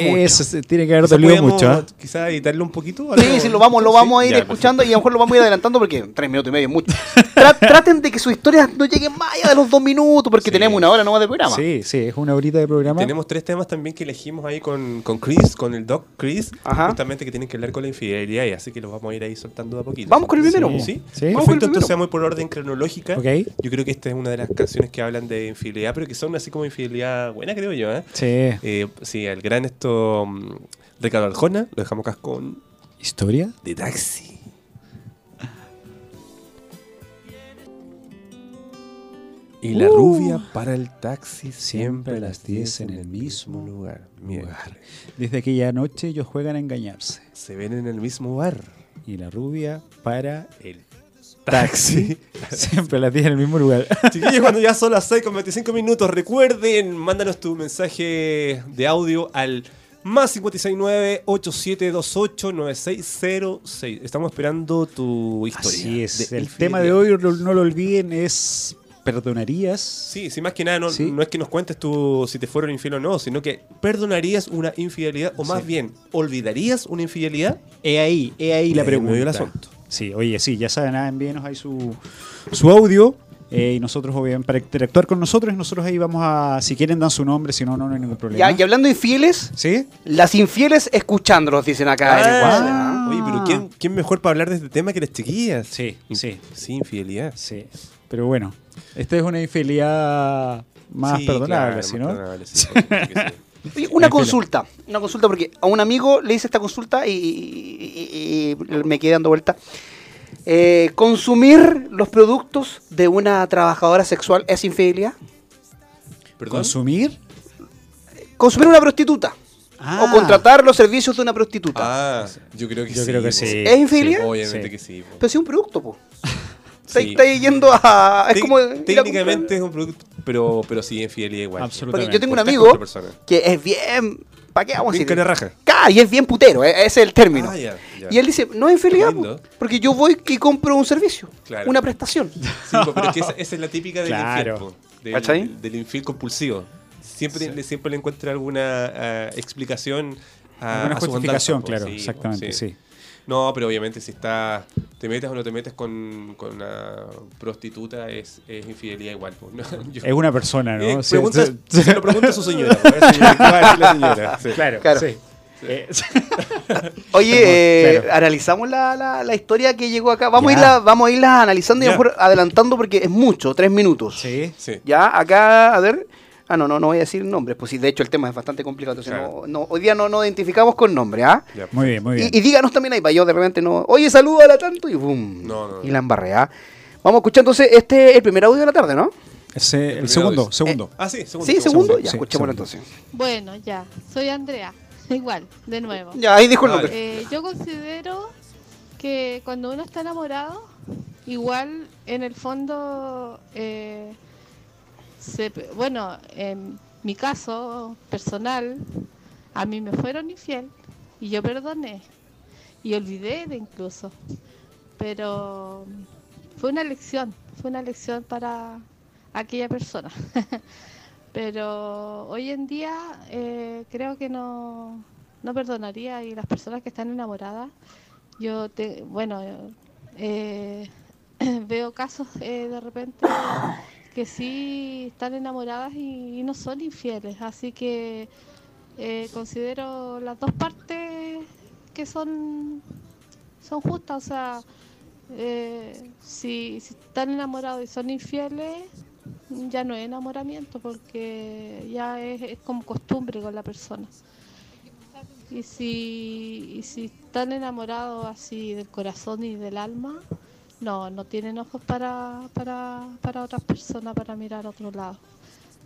Speaker 6: mucho.
Speaker 4: Eso se- tiene que haber dolido mucho. ¿ah?
Speaker 3: Quizá editarlo un poquito.
Speaker 6: Sí, sí, lo vamos, lo vamos a ir
Speaker 3: Ya,
Speaker 6: escuchando y a lo mejor lo vamos a ir adelantando porque tres minutos y medio es mucho. Tra- traten de que sus historias no lleguen más allá de los dos minutos porque
Speaker 3: Sí.
Speaker 6: tenemos una hora nomás de programa.
Speaker 4: Sí, sí, es una horita de programa.
Speaker 3: Tenemos tres temas también que elegimos ahí con, con Chris, con el Doc Chris,
Speaker 6: Ajá.
Speaker 3: justamente que tienen que hablar con la infidelidad y así que los vamos a ir ahí soltando de a poquito.
Speaker 6: Vamos con el primero.
Speaker 4: Sí.
Speaker 3: ¿Sí?
Speaker 4: Sí.
Speaker 6: Vamos
Speaker 3: Perfecto, entonces vamos por orden cronológica.
Speaker 4: Ok.
Speaker 3: Yo creo que esta es una de las canciones que hablan de infidelidad, pero que son así como infidelidad buena, creo yo. ¿eh?
Speaker 4: Sí.
Speaker 3: Eh, sí, el gran esto mm, Ricardo Arjona, lo dejamos acá con
Speaker 4: ¿Historia?
Speaker 3: The Taxi. Y la
Speaker 4: Uh.
Speaker 3: rubia para el taxi
Speaker 4: Siempre a las 10 en el mismo
Speaker 3: lugar. Mira,
Speaker 4: Desde aquella noche ellos juegan a engañarse.
Speaker 3: se ven en el mismo bar.
Speaker 4: Y la rubia para
Speaker 3: El taxi.
Speaker 4: siempre a las 10 en el mismo lugar.
Speaker 3: Chiquillos, cuando ya son las 6 con 25 minutos, recuerden, mándanos tu mensaje de audio al más 569-8728-9606. Estamos esperando tu historia.
Speaker 4: Así es.
Speaker 3: de
Speaker 4: el
Speaker 3: infidelidad.
Speaker 4: tema de hoy, no lo olviden, es perdonarías.
Speaker 3: Sí, sí, más que nada, no,
Speaker 4: Sí.
Speaker 3: no es que nos cuentes tú si te fueron infiel o no, sino que perdonarías una infidelidad, o más
Speaker 4: Sí.
Speaker 3: bien, ¿olvidarías una infidelidad?
Speaker 4: He ahí, he ahí la pregunta.
Speaker 3: el asunto.
Speaker 4: Sí, oye, sí, ya saben, ah, envíenos ahí su, su audio. eh, y nosotros, obviamente, para interactuar con nosotros, nosotros ahí vamos a. Si quieren, dan su nombre, si no, no, no hay ningún problema.
Speaker 6: Ya, y hablando de infieles,
Speaker 4: ¿Sí?
Speaker 6: las infieles escuchándolos, dicen acá. en el WhatsApp, ¿ah?
Speaker 3: Oye, pero ¿quién, quién mejor para hablar de este tema que las chiquillas?
Speaker 4: Sí, sí.
Speaker 3: Sí, infidelidad.
Speaker 4: Sí. Pero bueno, esta es una infidelidad más
Speaker 3: Sí,
Speaker 4: perdonable,
Speaker 3: claro,
Speaker 4: ¿sí,
Speaker 3: más
Speaker 4: ¿no?
Speaker 3: perdonable, sí.
Speaker 6: Oye, una consulta, una consulta porque a un amigo le hice esta consulta y, y- y- y me quedé dando vuelta. Eh, ¿Consumir los productos de una trabajadora sexual es infidelidad?
Speaker 3: ¿Perdón?
Speaker 4: ¿Consumir?
Speaker 6: ¿Consumir una prostituta?
Speaker 4: Ah.
Speaker 6: ¿O contratar los servicios de una prostituta?
Speaker 3: Ah, yo creo que
Speaker 4: Yo
Speaker 3: sí.
Speaker 4: creo que
Speaker 3: po.
Speaker 4: sí.
Speaker 6: ¿Es infidelidad?
Speaker 3: Obviamente
Speaker 4: Sí.
Speaker 3: que sí. po.
Speaker 6: Pero si es un producto, po. Está,
Speaker 3: Sí.
Speaker 6: está yendo a... Es
Speaker 3: Tec-
Speaker 6: como... ir a
Speaker 3: técnicamente es un producto, pero, pero sí, infidelidad igual.
Speaker 4: Absolutamente.
Speaker 6: Porque yo tengo un amigo que es bien... ¿Para qué vamos a decir?
Speaker 3: raja.
Speaker 6: Y es bien putero, eh, ese es el término.
Speaker 3: Ah, ya, ya.
Speaker 6: Y él dice, no es infidelidad, po, porque yo voy y compro un servicio,
Speaker 3: Claro.
Speaker 6: una prestación.
Speaker 3: Sí, po, pero es que esa, esa es la típica del
Speaker 4: Claro.
Speaker 3: infiel, po, del,
Speaker 6: ¿Cachai?
Speaker 3: del infiel compulsivo. Siempre, le, siempre le encuentra alguna ah, explicación a,
Speaker 4: Alguna
Speaker 3: a
Speaker 4: justificación, claro, exactamente, sí.
Speaker 3: No, pero obviamente si está, te metes o no te metes con, con una prostituta es, es infidelidad igual. po. No, yo-
Speaker 4: Es una persona, ¿no?
Speaker 3: Eh,
Speaker 4: Sí,
Speaker 3: pregunta-
Speaker 4: sí.
Speaker 3: se lo pregunta a su señora. Sí.
Speaker 4: Claro,
Speaker 6: Claro.
Speaker 4: sí. Eh,
Speaker 6: Oye, eh,
Speaker 4: Claro.
Speaker 6: analizamos la, la- la historia que llegó acá. Vamos a, irla, vamos a irla analizando y a
Speaker 3: Ya.
Speaker 6: lo mejor adelantando porque es mucho, tres minutos.
Speaker 4: sí.
Speaker 3: Sí.
Speaker 6: Ya, acá, a ver. Ah, no, no, no voy a decir nombres, pues sí, de hecho el tema es bastante complicado, entonces
Speaker 3: Claro.
Speaker 6: no, no, hoy día no nos identificamos con nombre, ¿ah?
Speaker 3: Ya.
Speaker 4: Muy bien, muy bien.
Speaker 6: Y, y díganos también ahí, para yo de repente no. Oye, saluda a la tanto y boom.
Speaker 3: No, no, no.
Speaker 6: Y la embarré, ¿ah? Vamos a escuchar entonces este el primer audio de la tarde, ¿no?
Speaker 4: Ese- el, segundo, segundo.
Speaker 3: Ah, sí, segundo.
Speaker 6: Sí, segundo,
Speaker 4: segundo,
Speaker 6: ya
Speaker 4: sí,
Speaker 6: escuchémoslo
Speaker 4: segundo.
Speaker 6: entonces.
Speaker 5: Bueno, ya, soy Andrea. Igual, de nuevo.
Speaker 6: Ya, ahí dijo el
Speaker 3: Vale.
Speaker 6: nombre.
Speaker 5: Eh, yo considero que cuando uno está enamorado, igual en el fondo, eh, bueno, en mi caso personal, a mí me fueron infiel y yo perdoné y olvidé de incluso, pero fue una lección, fue una lección para aquella persona. Pero hoy en día eh, creo que no, no perdonaría y las personas que están enamoradas, yo te, bueno, eh, veo casos eh, de repente que sí están enamoradas y, y no son infieles, así que eh, considero las dos partes que son son justas, o sea, eh, si, están enamorados y son infieles, ya no es enamoramiento porque ya es, es como costumbre con la persona. Y si, y si están enamorados así del corazón y del alma, no, no tienen ojos para, para, para otras personas, para mirar a otro lado.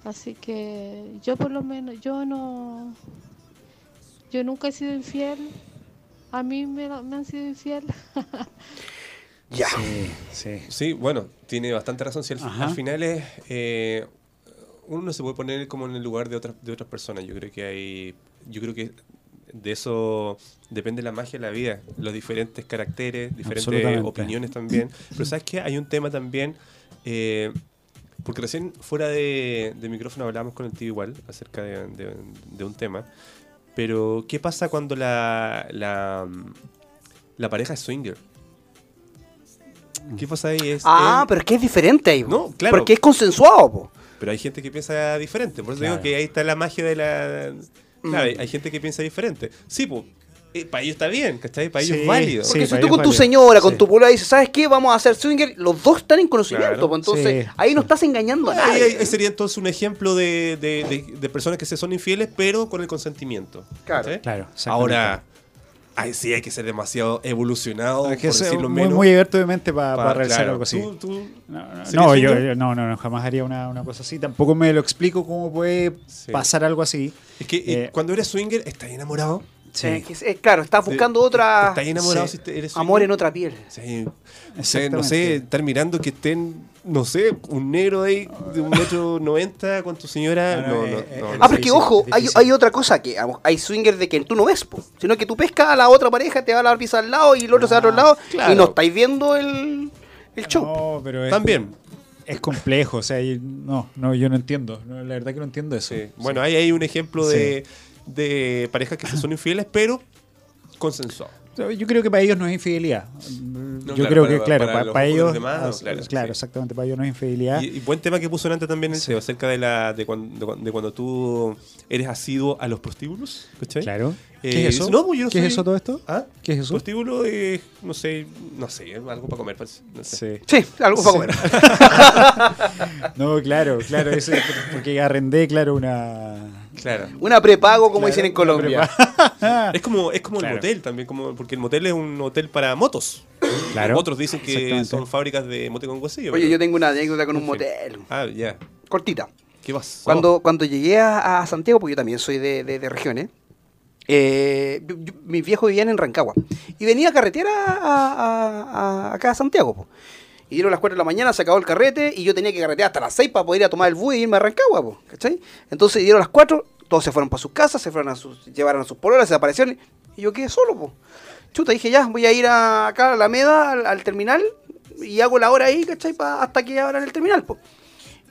Speaker 5: Así que yo por lo menos, yo no, yo nunca he sido infiel. A mí me, lo- me han sido infiel.
Speaker 6: Ya.
Speaker 4: Sí, sí.
Speaker 3: Sí, bueno, tiene bastante razón. Si al final es. eh, uno no se puede poner como en el lugar de otras, de otras personas. Yo creo que hay. Yo creo que de eso depende la magia de la vida. Los diferentes caracteres, diferentes opiniones también. Pero ¿sabes qué? Hay un tema también. eh, porque recién fuera de, de micrófono hablábamos con el tío igual acerca de, de- de un tema. Pero, ¿qué pasa cuando la, la, la pareja es swinger? ¿Qué pasa ahí? Es,
Speaker 6: Ah, pero es que es diferente ahí.
Speaker 3: No, claro.
Speaker 6: Porque es consensuado, po.
Speaker 3: pero hay gente que piensa diferente. Por eso
Speaker 4: Claro.
Speaker 3: digo que ahí está la magia de la. Claro,
Speaker 6: Mm.
Speaker 3: hay- hay gente que piensa diferente. Sí, pues. para ellos está bien, ¿cachai? Para ellos
Speaker 4: Sí,
Speaker 3: es válido.
Speaker 4: sí.
Speaker 6: Porque si
Speaker 4: para
Speaker 6: tú
Speaker 4: ellos
Speaker 6: con tu
Speaker 4: vale.
Speaker 6: señora, con
Speaker 4: Sí.
Speaker 6: tu polola dices, ¿sabes qué? Vamos a hacer swinger. Los dos están en conocimiento,
Speaker 3: Claro.
Speaker 6: pues entonces
Speaker 4: Sí,
Speaker 6: ahí no
Speaker 4: sí.
Speaker 6: estás engañando a
Speaker 3: Ahí,
Speaker 6: nadie.
Speaker 3: ahí sería entonces un ejemplo de, de- de- de personas que se son infieles, pero con el consentimiento.
Speaker 6: Claro.
Speaker 3: ¿cachai?
Speaker 4: Claro, exactamente.
Speaker 3: Ahora, ahí sí hay que ser demasiado evolucionado,
Speaker 4: Hay que
Speaker 3: por
Speaker 4: ser
Speaker 3: decirlo
Speaker 4: muy,
Speaker 3: menos.
Speaker 4: muy abierto de mente para
Speaker 3: para-
Speaker 4: realizar
Speaker 3: claro,
Speaker 4: algo así.
Speaker 3: tú- tú-
Speaker 4: No, no,
Speaker 3: ¿Sería
Speaker 4: no, yo, no, no, no, jamás haría una, una cosa así. Tampoco me lo explico cómo puede
Speaker 3: Sí.
Speaker 4: pasar algo así.
Speaker 3: Es que eh,
Speaker 4: Eh,
Speaker 3: cuando eres swinger, estás enamorado.
Speaker 4: Sí.
Speaker 6: Eh, que es- eh, claro, estás buscando otra.
Speaker 3: Estás enamorado
Speaker 4: Sí.
Speaker 3: si eres
Speaker 6: Amor
Speaker 3: swinger.
Speaker 6: en otra piel.
Speaker 3: Sí. O sea, no sé, estar mirando que estén, no sé, un negro ahí de un metro noventa con tu señora.
Speaker 4: No,
Speaker 3: No,
Speaker 4: no,
Speaker 3: no, no, no.
Speaker 6: Ah, pero es que ojo, hay, hay otra cosa que vamos, hay swinger de que tú no ves, po, sino que tú pescas a la otra pareja, te va a la pizza al lado y el otro se va al otro lado
Speaker 3: claro.
Speaker 6: y no estáis viendo el, el show.
Speaker 4: No, pero es-
Speaker 3: También.
Speaker 4: es complejo, o sea, no, no, yo no entiendo, no, la verdad que no entiendo eso.
Speaker 3: Sí. Bueno, ahí hay un ejemplo de, de parejas que se son infieles, pero consensuado.
Speaker 4: Yo creo que para ellos no es infidelidad. Yo
Speaker 3: claro,
Speaker 4: creo
Speaker 3: para-
Speaker 4: que, claro,
Speaker 3: para
Speaker 4: para,
Speaker 3: de
Speaker 4: ellos.
Speaker 3: los demás, no, claro,
Speaker 4: claro,
Speaker 3: sí.
Speaker 4: exactamente, para ellos no es infidelidad.
Speaker 3: Y, y buen tema que puso antes también el CEO, acerca de la de cuando, de cuando- tú eres asiduo a los prostíbulos, ¿cachai?
Speaker 4: Claro.
Speaker 3: Eh,
Speaker 4: ¿Qué es eso?
Speaker 3: dice, no, pues yo no
Speaker 4: ¿Qué es eso todo esto?
Speaker 3: ¿Ah?
Speaker 4: ¿Qué es eso?
Speaker 3: Prostíbulo es, no sé, no sé, algo para comer, parece, no sé.
Speaker 4: Sí.
Speaker 6: Sí, algo para comer.
Speaker 4: No, claro, claro, ese, porque arrendé, claro, una.
Speaker 3: Claro.
Speaker 6: Una prepago, como
Speaker 4: Claro,
Speaker 6: dicen en Colombia.
Speaker 3: Es como, es como
Speaker 4: Claro.
Speaker 3: el motel también, como, porque el motel es un hotel para motos.
Speaker 4: Claro.
Speaker 3: Otros dicen que son fábricas de mote con huesillo.
Speaker 6: Oye,
Speaker 3: pero-
Speaker 6: yo tengo una anécdota con un motel.
Speaker 3: Ah, ya.
Speaker 6: Cortita.
Speaker 3: ¿Qué pasó?
Speaker 6: Cuando, cuando llegué a, a Santiago, porque yo también soy de, de- de regiones, eh, yo- yo- mis viejos vivían en Rancagua. Y venía a carretera a, a- a- acá a Santiago. po. Y dieron las 4 de la mañana, se acabó el carrete y yo tenía que carretear hasta las 6 para poder ir a tomar el bus y irme a Rancagua. po, ¿cachai? Entonces dieron las 4, todos se fueron para sus casas, se fueron a sus, llevaron a sus pololas, se desaparecieron y yo quedé solo. po. Chuta, dije ya, voy a ir a, acá a la Alameda, al, al terminal y hago la hora ahí, ¿cachai? Pa- hasta que abran el terminal. po.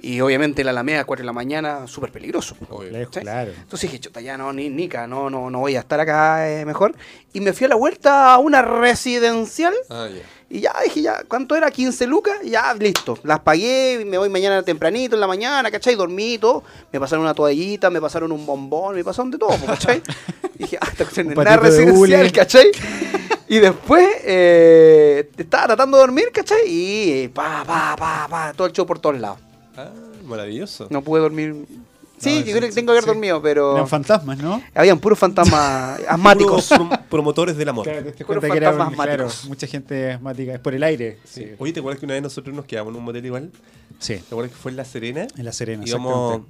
Speaker 6: Y obviamente la Alameda a 4 de la mañana, súper peligroso. ¿sí?
Speaker 4: claro.
Speaker 6: Entonces dije, chuta, ya no, ni nica, no, no, no voy a estar acá eh, mejor. Y me fui a la vuelta a una residencial.
Speaker 3: Ah.
Speaker 6: Y ya dije, ya, ¿cuánto era? 15 lucas. Ya, listo. Las pagué, me voy mañana tempranito en la mañana, ¿cachai? Dormí y todo. Me pasaron una toallita, me pasaron un bombón, me pasaron de todo, ¿cachai? dije, ah, esta cuestión es
Speaker 4: de
Speaker 6: residencial. ¿cachai? Y después eh, estaba tratando de dormir, ¿cachai? Y pa, pa, pa, pa, todo el show por todos lados.
Speaker 3: Ah, maravilloso.
Speaker 6: No pude dormir. Sí,
Speaker 4: No,
Speaker 6: yo creo que tengo que haber
Speaker 4: sí.
Speaker 6: dormido, pero.
Speaker 4: Eran fantasmas, ¿no?
Speaker 6: Habían puros fantasmas asmáticos.
Speaker 3: Puros prom- promotores del amor.
Speaker 4: Claro, te cuenta que era un- claro, mucha gente asmática. Es por el aire.
Speaker 3: Sí.
Speaker 4: Sí.
Speaker 3: Oye, ¿te acuerdas que una vez nosotros nos quedamos en un motel igual?
Speaker 4: Sí,
Speaker 3: ¿Te acuerdas que fue en La Serena?
Speaker 4: en La Serena.
Speaker 3: Íbamos.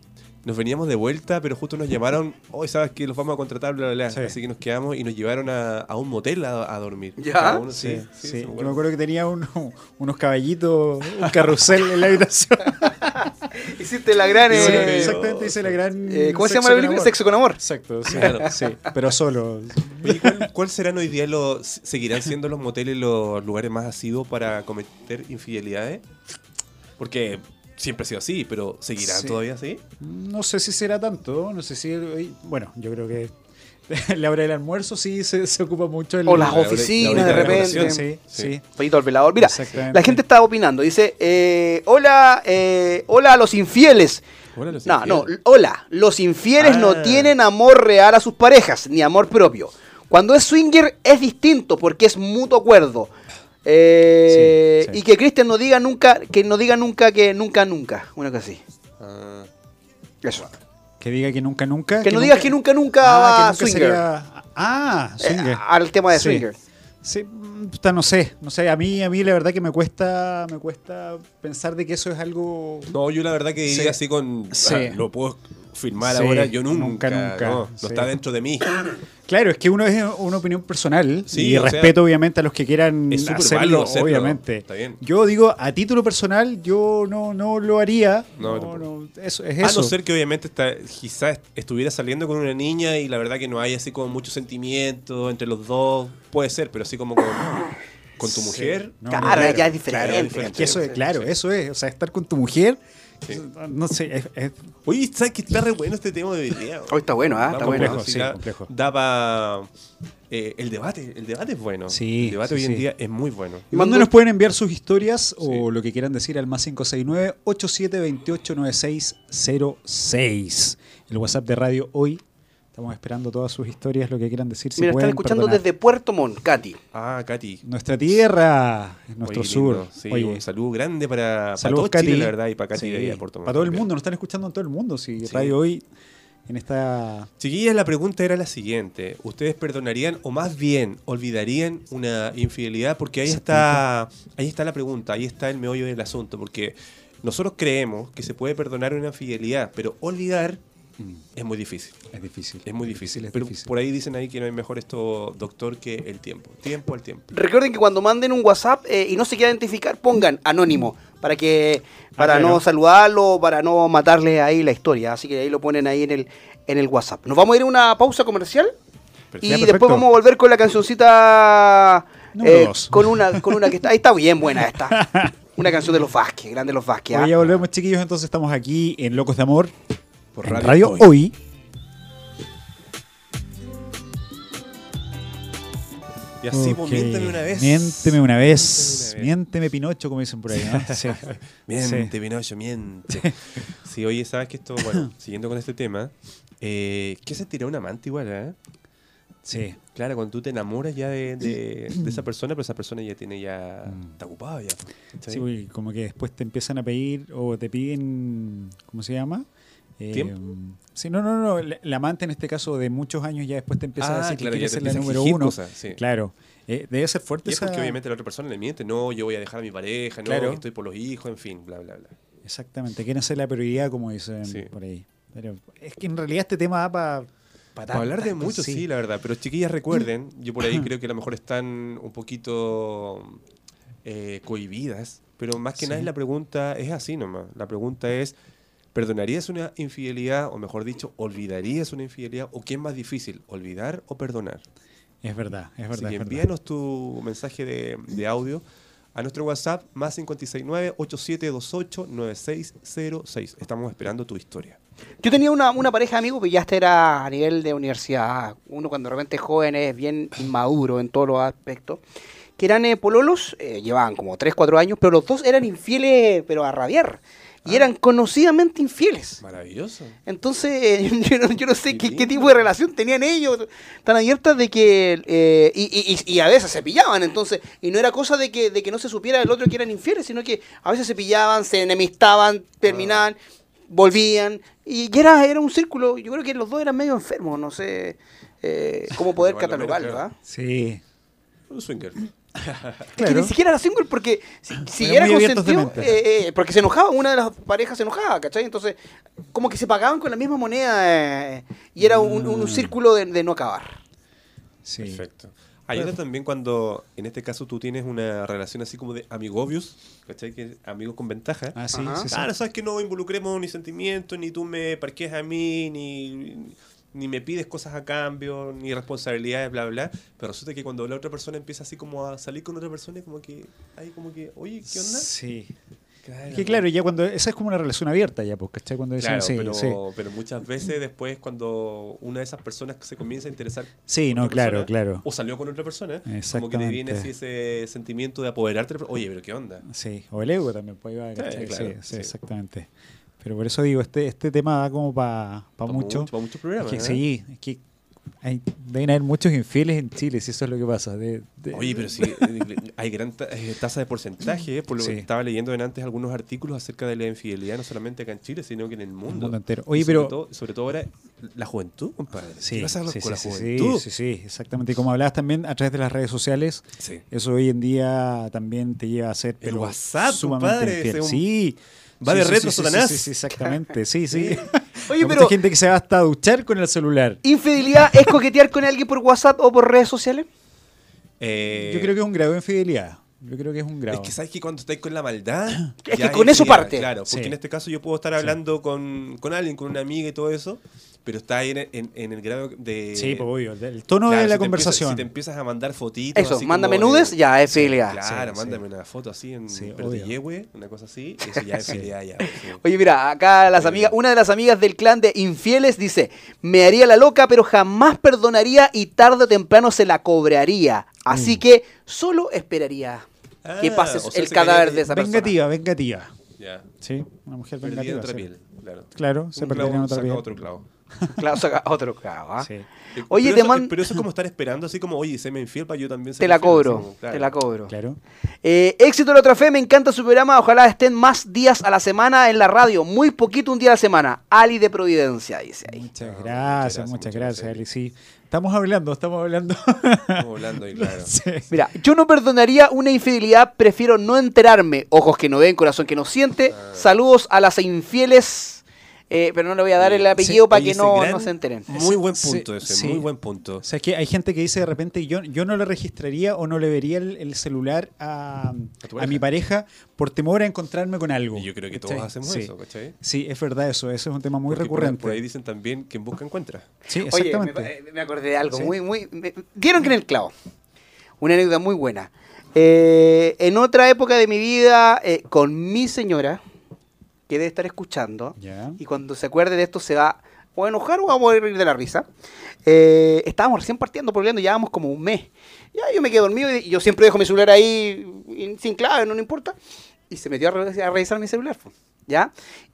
Speaker 3: Nos veníamos de vuelta, pero justo nos llamaron, hoy sabes que los vamos a contratar, bla, bla, bla.
Speaker 4: Sí.
Speaker 3: Así que nos quedamos y nos llevaron a, a un motel a, a dormir.
Speaker 6: ¿Ya?
Speaker 3: Uno,
Speaker 4: Sí,
Speaker 3: sí,
Speaker 4: sí.
Speaker 3: sí,
Speaker 4: Yo
Speaker 3: me acuerdo.
Speaker 4: que tenía uno- unos caballitos, un carrusel en la habitación.
Speaker 6: Hiciste la gran. Eh,
Speaker 4: Exactamente, hice la gran.
Speaker 6: eh, ¿Cómo se llama la película? Sexo con amor.
Speaker 4: Exacto, sí,
Speaker 3: Claro.
Speaker 4: sí, pero solo.
Speaker 3: Oye, ¿cuál, cuál serán hoy día los. ¿Seguirán siendo los moteles los lugares más asiduos para cometer infidelidades? Porque siempre ha sido así, pero ¿seguirán
Speaker 4: Sí.
Speaker 3: todavía así?
Speaker 4: No sé si será tanto, no sé si. hoy- Bueno, yo creo que la hora del almuerzo sí se, se ocupa mucho. El,
Speaker 6: O las oficinas,
Speaker 3: la
Speaker 6: de repente.
Speaker 4: Sí, sí.
Speaker 6: Pollito al velador. Mira, la gente está opinando. Dice: eh, Hola, eh, hola a los infieles.
Speaker 3: Hola, los
Speaker 6: No, no,
Speaker 3: infieles.
Speaker 6: hola. Los infieles no
Speaker 3: Ah.
Speaker 6: tienen amor real a sus parejas, ni amor propio. Cuando es swinger es distinto porque es mutuo acuerdo. Eh,
Speaker 4: Sí, sí.
Speaker 6: Y que Cristian no diga nunca, que no diga nunca que nunca, nunca. Una cosa así.
Speaker 3: Ah,
Speaker 6: Eso.
Speaker 4: Que diga que nunca, nunca.
Speaker 6: Que no digas que nunca, nunca
Speaker 4: Ah,
Speaker 6: va
Speaker 4: que nunca
Speaker 6: swinger.
Speaker 4: sería- Ah,
Speaker 6: Eh,
Speaker 4: swinger.
Speaker 6: al tema de
Speaker 4: Sí.
Speaker 6: swinger.
Speaker 4: Sí, mm, puta, no sé, no sé, a mí, a mí la verdad que me cuesta, me cuesta pensar de que eso es algo
Speaker 3: No, yo la verdad que
Speaker 4: Sí.
Speaker 3: así con.
Speaker 4: Sí.
Speaker 3: ah, lo puedo firmar
Speaker 4: Sí,
Speaker 3: ahora, yo nunca.
Speaker 4: nunca, nunca,
Speaker 3: No, no
Speaker 4: sí.
Speaker 3: está dentro de mí.
Speaker 4: Claro, es que uno es una opinión personal
Speaker 3: Sí,
Speaker 4: y
Speaker 3: o sea,
Speaker 4: respeto obviamente a los que quieran
Speaker 3: es
Speaker 4: hacerlo,
Speaker 3: hacerlo,
Speaker 4: obviamente.
Speaker 3: está bien.
Speaker 4: Yo digo, a título personal, yo no, no lo haría.
Speaker 3: No,
Speaker 4: No, no, eso, es
Speaker 3: A
Speaker 4: eso.
Speaker 3: no ser que obviamente está, quizás estuviera saliendo con una niña y la verdad que no hay así como mucho sentimiento entre los dos. Puede ser, pero así como con, con tu
Speaker 4: Sí.
Speaker 3: mujer.
Speaker 4: No,
Speaker 6: Claro,
Speaker 4: no,
Speaker 6: ya es diferente.
Speaker 3: claro, es
Speaker 4: Es que eso es,
Speaker 3: Sí,
Speaker 4: claro,
Speaker 3: sí.
Speaker 4: eso es, o sea, estar con tu mujer,
Speaker 3: Sí.
Speaker 4: no sé, es, es-
Speaker 3: Oye, ¿sabes que está re bueno este tema de hoy día?
Speaker 6: Hoy está bueno, ¿ah? Está bueno.
Speaker 4: complejo,
Speaker 3: sí,
Speaker 4: sí,
Speaker 3: da,
Speaker 4: complejo.
Speaker 3: da pa- eh, el debate, el debate es bueno.
Speaker 4: Sí,
Speaker 3: el debate
Speaker 4: sí,
Speaker 3: hoy en
Speaker 4: sí.
Speaker 3: día es muy bueno.
Speaker 4: ¿Y ¿Dónde nos pueden enviar sus historias o lo que quieran decir al más 569-8728-9606? El WhatsApp de radio hoy. Estamos esperando todas sus historias, lo que quieran decir. Si
Speaker 6: Mira, están escuchando
Speaker 4: perdonar.
Speaker 6: desde Puerto Montt, Katy.
Speaker 3: Ah, Katy.
Speaker 4: Nuestra tierra, nuestro
Speaker 3: Oye,
Speaker 4: sur.
Speaker 3: Sí,
Speaker 4: Oye,
Speaker 3: un saludo grande para, para todo
Speaker 4: Katy.
Speaker 3: Chile, la verdad, y para Katy
Speaker 4: Sí,
Speaker 3: de ahí a Puerto Montt
Speaker 4: Para todo el mundo, nos están escuchando en todo el mundo. Si
Speaker 3: Sí.
Speaker 4: Radio Hoy, en esta...
Speaker 3: Chiquillas, la pregunta era la siguiente. ¿Ustedes perdonarían o más bien olvidarían una infidelidad? Porque ahí está, ahí está la pregunta, ahí está el meollo del asunto. Porque nosotros creemos que se puede perdonar una infidelidad, pero olvidar es muy difícil.
Speaker 4: Es difícil.
Speaker 3: Es muy difícil.
Speaker 4: es
Speaker 3: pero
Speaker 4: difícil.
Speaker 3: por ahí dicen ahí que no hay mejor esto, doctor, que el tiempo. Tiempo al tiempo.
Speaker 6: Recuerden que cuando manden un WhatsApp eh, y no se quieran identificar, pongan anónimo para que para
Speaker 4: Ah,
Speaker 6: no saludarlo, para no matarle ahí la historia. Así que ahí lo ponen ahí en el en el WhatsApp. Nos vamos a ir a una pausa comercial y.
Speaker 4: Ya,
Speaker 6: después vamos a volver con la cancioncita eh, con una con una que está ahí está bien buena esta. Una canción de los Vázquez, grande los Vázquez. ¿ah?
Speaker 4: ya volvemos, chiquillos. Entonces estamos aquí en Locos de Amor.
Speaker 3: Por
Speaker 4: en
Speaker 3: Radio Hoy.
Speaker 4: Hoy.
Speaker 3: Y así, pues, miéntame una vez.
Speaker 4: Miénteme una vez.
Speaker 3: Miénteme una vez.
Speaker 4: Miénteme Pinocho, como dicen por ahí, ¿no? Sí.
Speaker 3: Miente,
Speaker 4: Sí.
Speaker 3: Pinocho, miente. Sí, oye, sabes que esto, bueno, siguiendo con este tema, eh, ¿qué se tira un amante igual, eh?
Speaker 4: Sí.
Speaker 3: Claro, cuando tú te enamoras ya de, de- de esa persona, pero esa persona ya tiene ya.
Speaker 4: Mm.
Speaker 3: está ocupada ya.
Speaker 4: Sí, porque como que después te empiezan a pedir o te piden, ¿cómo se llama? Eh. Sí, no, no, no. La, la amante en este caso de muchos años ya después te empieza a
Speaker 3: Ah,
Speaker 4: decir
Speaker 3: claro,
Speaker 4: que quiere ser la número uno.
Speaker 3: cosas, sí.
Speaker 4: Claro. Eh, debe ser fuerte
Speaker 3: Y es
Speaker 4: esa...
Speaker 3: porque obviamente la otra persona le miente, no, yo voy a dejar a mi pareja, no,
Speaker 4: Claro.
Speaker 3: que estoy por los hijos, en fin, bla, bla, bla.
Speaker 4: Exactamente, quieren ser la prioridad, como dicen
Speaker 3: Sí.
Speaker 4: por ahí. Pero es que en realidad este tema da para...
Speaker 3: Para hablar de mucho, sí. la verdad. Pero chiquillas, recuerden, yo por ahí creo que a lo mejor están un poquito eh, cohibidas, pero más que nada es la pregunta es así nomás. La pregunta es, ¿perdonarías una infidelidad, o mejor dicho, olvidarías una infidelidad, o qué es más difícil, olvidar o perdonar?
Speaker 4: Es verdad, es verdad.
Speaker 3: Así que
Speaker 4: verdad.
Speaker 3: envíanos tu mensaje de, de audio a nuestro WhatsApp más 569-8728-9606. Estamos esperando tu historia.
Speaker 6: Yo tenía una, una pareja de amigos, pero ya este era a nivel de universidad. Uno cuando de repente es joven es bien inmaduro en todos los aspectos. Que eran eh, pololos, eh, llevaban como 3, 4 años, pero los dos eran infieles, pero a rabiar. Y eran conocidamente infieles.
Speaker 3: Maravilloso.
Speaker 6: Entonces, yo no, yo no sé
Speaker 3: Qué
Speaker 6: tipo de relación tenían ellos, tan abiertas de que. eh, y, y- y- y a veces se pillaban, entonces. Y no era cosa de que, de que no se supiera el otro que eran infieles, sino que a veces se pillaban, se enemistaban, terminaban, volvían. Y era, era un círculo. Yo creo que los dos eran medio enfermos, no sé eh, cómo poder catalogarlo.
Speaker 3: claro.
Speaker 6: ¿ah?
Speaker 4: Sí,
Speaker 3: Un swinger.
Speaker 6: Que ni siquiera era single porque si, era consentido, eh, eh, porque se enojaba, una de las parejas se enojaba, ¿cachai? Entonces, como que se pagaban con la misma moneda eh, y era un, un- un círculo de, de no acabar.
Speaker 4: sí.
Speaker 3: Perfecto. Ayuda también cuando, en este caso, tú tienes una relación así como de amigobios, ¿cachai? Que es amigos con ventaja.
Speaker 4: Ah, sí, sí, sí.
Speaker 3: Claro, sabes que no involucremos ni sentimientos, ni tú me parques a mí, ni, ni me pides cosas a cambio, ni responsabilidades, bla, bla. Pero resulta que cuando la otra persona empieza así como a salir con otra persona, como que hay como que, oye, ¿qué onda?
Speaker 4: Sí.
Speaker 3: Claro,
Speaker 4: Es que claro, ya cuando... Esa es como una relación abierta ya, pues, ¿cachai? Cuando dicen,
Speaker 3: Claro,
Speaker 4: sí,
Speaker 3: pero,
Speaker 4: sí.
Speaker 3: pero muchas veces después cuando una de esas personas se comienza a interesar
Speaker 4: Sí, no, claro,
Speaker 3: persona,
Speaker 4: claro.
Speaker 3: o salió con otra persona, como que te viene así ese sentimiento de apoderarte, oye, pero ¿qué onda?
Speaker 4: Sí, o el ego también puede ir,
Speaker 3: Sí, claro,
Speaker 4: sí. exactamente. Pero por eso digo, este, este tema da como para
Speaker 3: Pa'
Speaker 4: mucho.
Speaker 3: mucho- pa'
Speaker 4: Es que
Speaker 3: ¿eh?
Speaker 4: sí, es que hay, deben haber muchos infieles en Chile, si eso es lo que pasa. De, de-
Speaker 3: Oye, pero sí, hay gran eh, tasa de porcentaje, eh, por lo
Speaker 4: Sí.
Speaker 3: que estaba leyendo en antes algunos artículos acerca de la infidelidad, no solamente acá en Chile, sino que en el mundo.
Speaker 4: mundo entero. Oye,
Speaker 3: sobre
Speaker 4: pero-
Speaker 3: todo- sobre todo ahora, la juventud, compadre.
Speaker 4: Sí,
Speaker 3: ¿Qué pasa
Speaker 4: sí,
Speaker 3: con la
Speaker 4: sí, sí,
Speaker 3: juventud?
Speaker 4: sí, sí, exactamente. Y como hablabas también a través de las redes sociales, eso hoy en día también te lleva a ser
Speaker 3: El WhatsApp, compadre,
Speaker 4: infiel.
Speaker 3: un-
Speaker 4: Sí.
Speaker 3: Va
Speaker 4: Sí,
Speaker 3: de
Speaker 4: sí,
Speaker 3: retro, Satanás.
Speaker 4: Sí, sí, exactamente, sí, sí.
Speaker 6: Oye,
Speaker 4: Hay mucha
Speaker 6: pero
Speaker 4: gente que se va hasta a duchar con el celular.
Speaker 6: ¿infidelidad es coquetear con alguien por WhatsApp o por redes sociales?
Speaker 3: Eh,
Speaker 4: Yo creo que es un grado de infidelidad. Yo creo que es un grado.
Speaker 3: Es que sabes que cuando estáis con la maldad.
Speaker 6: Es que con eso
Speaker 3: infidelidad,
Speaker 6: parte.
Speaker 3: Claro, porque
Speaker 4: Sí.
Speaker 3: en este caso yo puedo estar hablando con, con alguien, con una amiga y todo eso, pero está ahí en, en- en el grado de.
Speaker 4: sí, pues obvio. El tono
Speaker 3: Claro,
Speaker 4: de la
Speaker 3: si
Speaker 4: conversación.
Speaker 3: empiezas- si te empiezas a mandar fotitos.
Speaker 6: Eso,
Speaker 3: así
Speaker 6: mándame
Speaker 3: como de-
Speaker 6: nudes, ya es fidelidad.
Speaker 3: Claro,
Speaker 4: Sí,
Speaker 3: mándame
Speaker 4: sí.
Speaker 3: una foto así en
Speaker 4: Sí,
Speaker 3: yehue, una cosa así, eso ya es
Speaker 4: Sí.
Speaker 3: fidelidad ya. sí.
Speaker 6: Oye, mira, acá las amigas, una de las amigas del clan de infieles dice, me haría la loca, pero jamás perdonaría y tarde o temprano se la cobraría. Así que solo esperaría que
Speaker 3: Ah,
Speaker 6: pase
Speaker 3: o sea,
Speaker 6: el cadáver de esa persona.
Speaker 4: vengativa, vengativa.
Speaker 3: Ya.
Speaker 4: Sí, una mujer vengativa.
Speaker 3: otra
Speaker 4: sí.
Speaker 3: piel, claro.
Speaker 4: Claro, se perdería en otra piel.
Speaker 3: otro clavo.
Speaker 6: Claro, saca otro ¿ah?
Speaker 4: Sí.
Speaker 3: Eh,
Speaker 6: Oye,
Speaker 3: pero
Speaker 6: te
Speaker 3: eso,
Speaker 6: man-
Speaker 3: pero eso es como estar esperando, así como, oye, se me infiel para yo también
Speaker 6: Te la
Speaker 3: infiel", así
Speaker 6: cobro,
Speaker 3: como, claro.
Speaker 6: te la cobro.
Speaker 4: Claro.
Speaker 6: Eh, éxito de la otra fe, me encanta su programa, ojalá estén más días a la semana en la radio, muy poquito un día a la semana. Ali de Providencia, dice ahí.
Speaker 4: Muchas
Speaker 3: muchas
Speaker 4: gracias, muchas
Speaker 3: muchas
Speaker 4: gracias,
Speaker 3: gracias,
Speaker 4: Ali. Sí. Estamos hablando, estamos hablando.
Speaker 3: Estamos hablando y claro.
Speaker 4: Sí.
Speaker 6: Mira, yo no perdonaría una infidelidad, prefiero no enterarme. Ojos que no ven, corazón que no siente.
Speaker 3: Ah.
Speaker 6: Saludos a las infieles, eh, pero no le voy a dar el apellido
Speaker 4: Sí,
Speaker 6: para
Speaker 3: Oye,
Speaker 6: que no,
Speaker 3: gran-
Speaker 6: no se enteren.
Speaker 3: Muy buen
Speaker 4: Sí,
Speaker 3: punto ese,
Speaker 4: sí.
Speaker 3: muy buen punto.
Speaker 4: O sea, que hay gente que dice de repente, yo, yo no le registraría o no le vería el, el celular a, a mi pareja por temor a encontrarme con algo.
Speaker 3: Y yo creo que todos hacemos
Speaker 4: Sí.
Speaker 3: eso, ¿cachai?
Speaker 4: Sí, es verdad eso, eso es un tema muy
Speaker 3: Porque
Speaker 4: recurrente.
Speaker 3: Por, ahí dicen también que en busca encuentra.
Speaker 4: Sí,
Speaker 6: Oye,
Speaker 4: exactamente.
Speaker 6: me, eh, me acordé de algo
Speaker 4: Sí.
Speaker 6: muy, muy. me- dieron que en el clavo. Una anécdota muy buena. Eh, en otra época de mi vida, eh, con mi señora, que debe estar escuchando,
Speaker 4: Ya.
Speaker 6: y cuando se acuerde de esto se va o a enojar o a morir de la risa. Eh, estábamos recién partiendo, problemando, llevábamos como un mes. Ya yo me quedé dormido y yo siempre dejo mi celular ahí sin clave, no, no importa. Y se metió a, re- a revisar mi celular, po, ¿ya?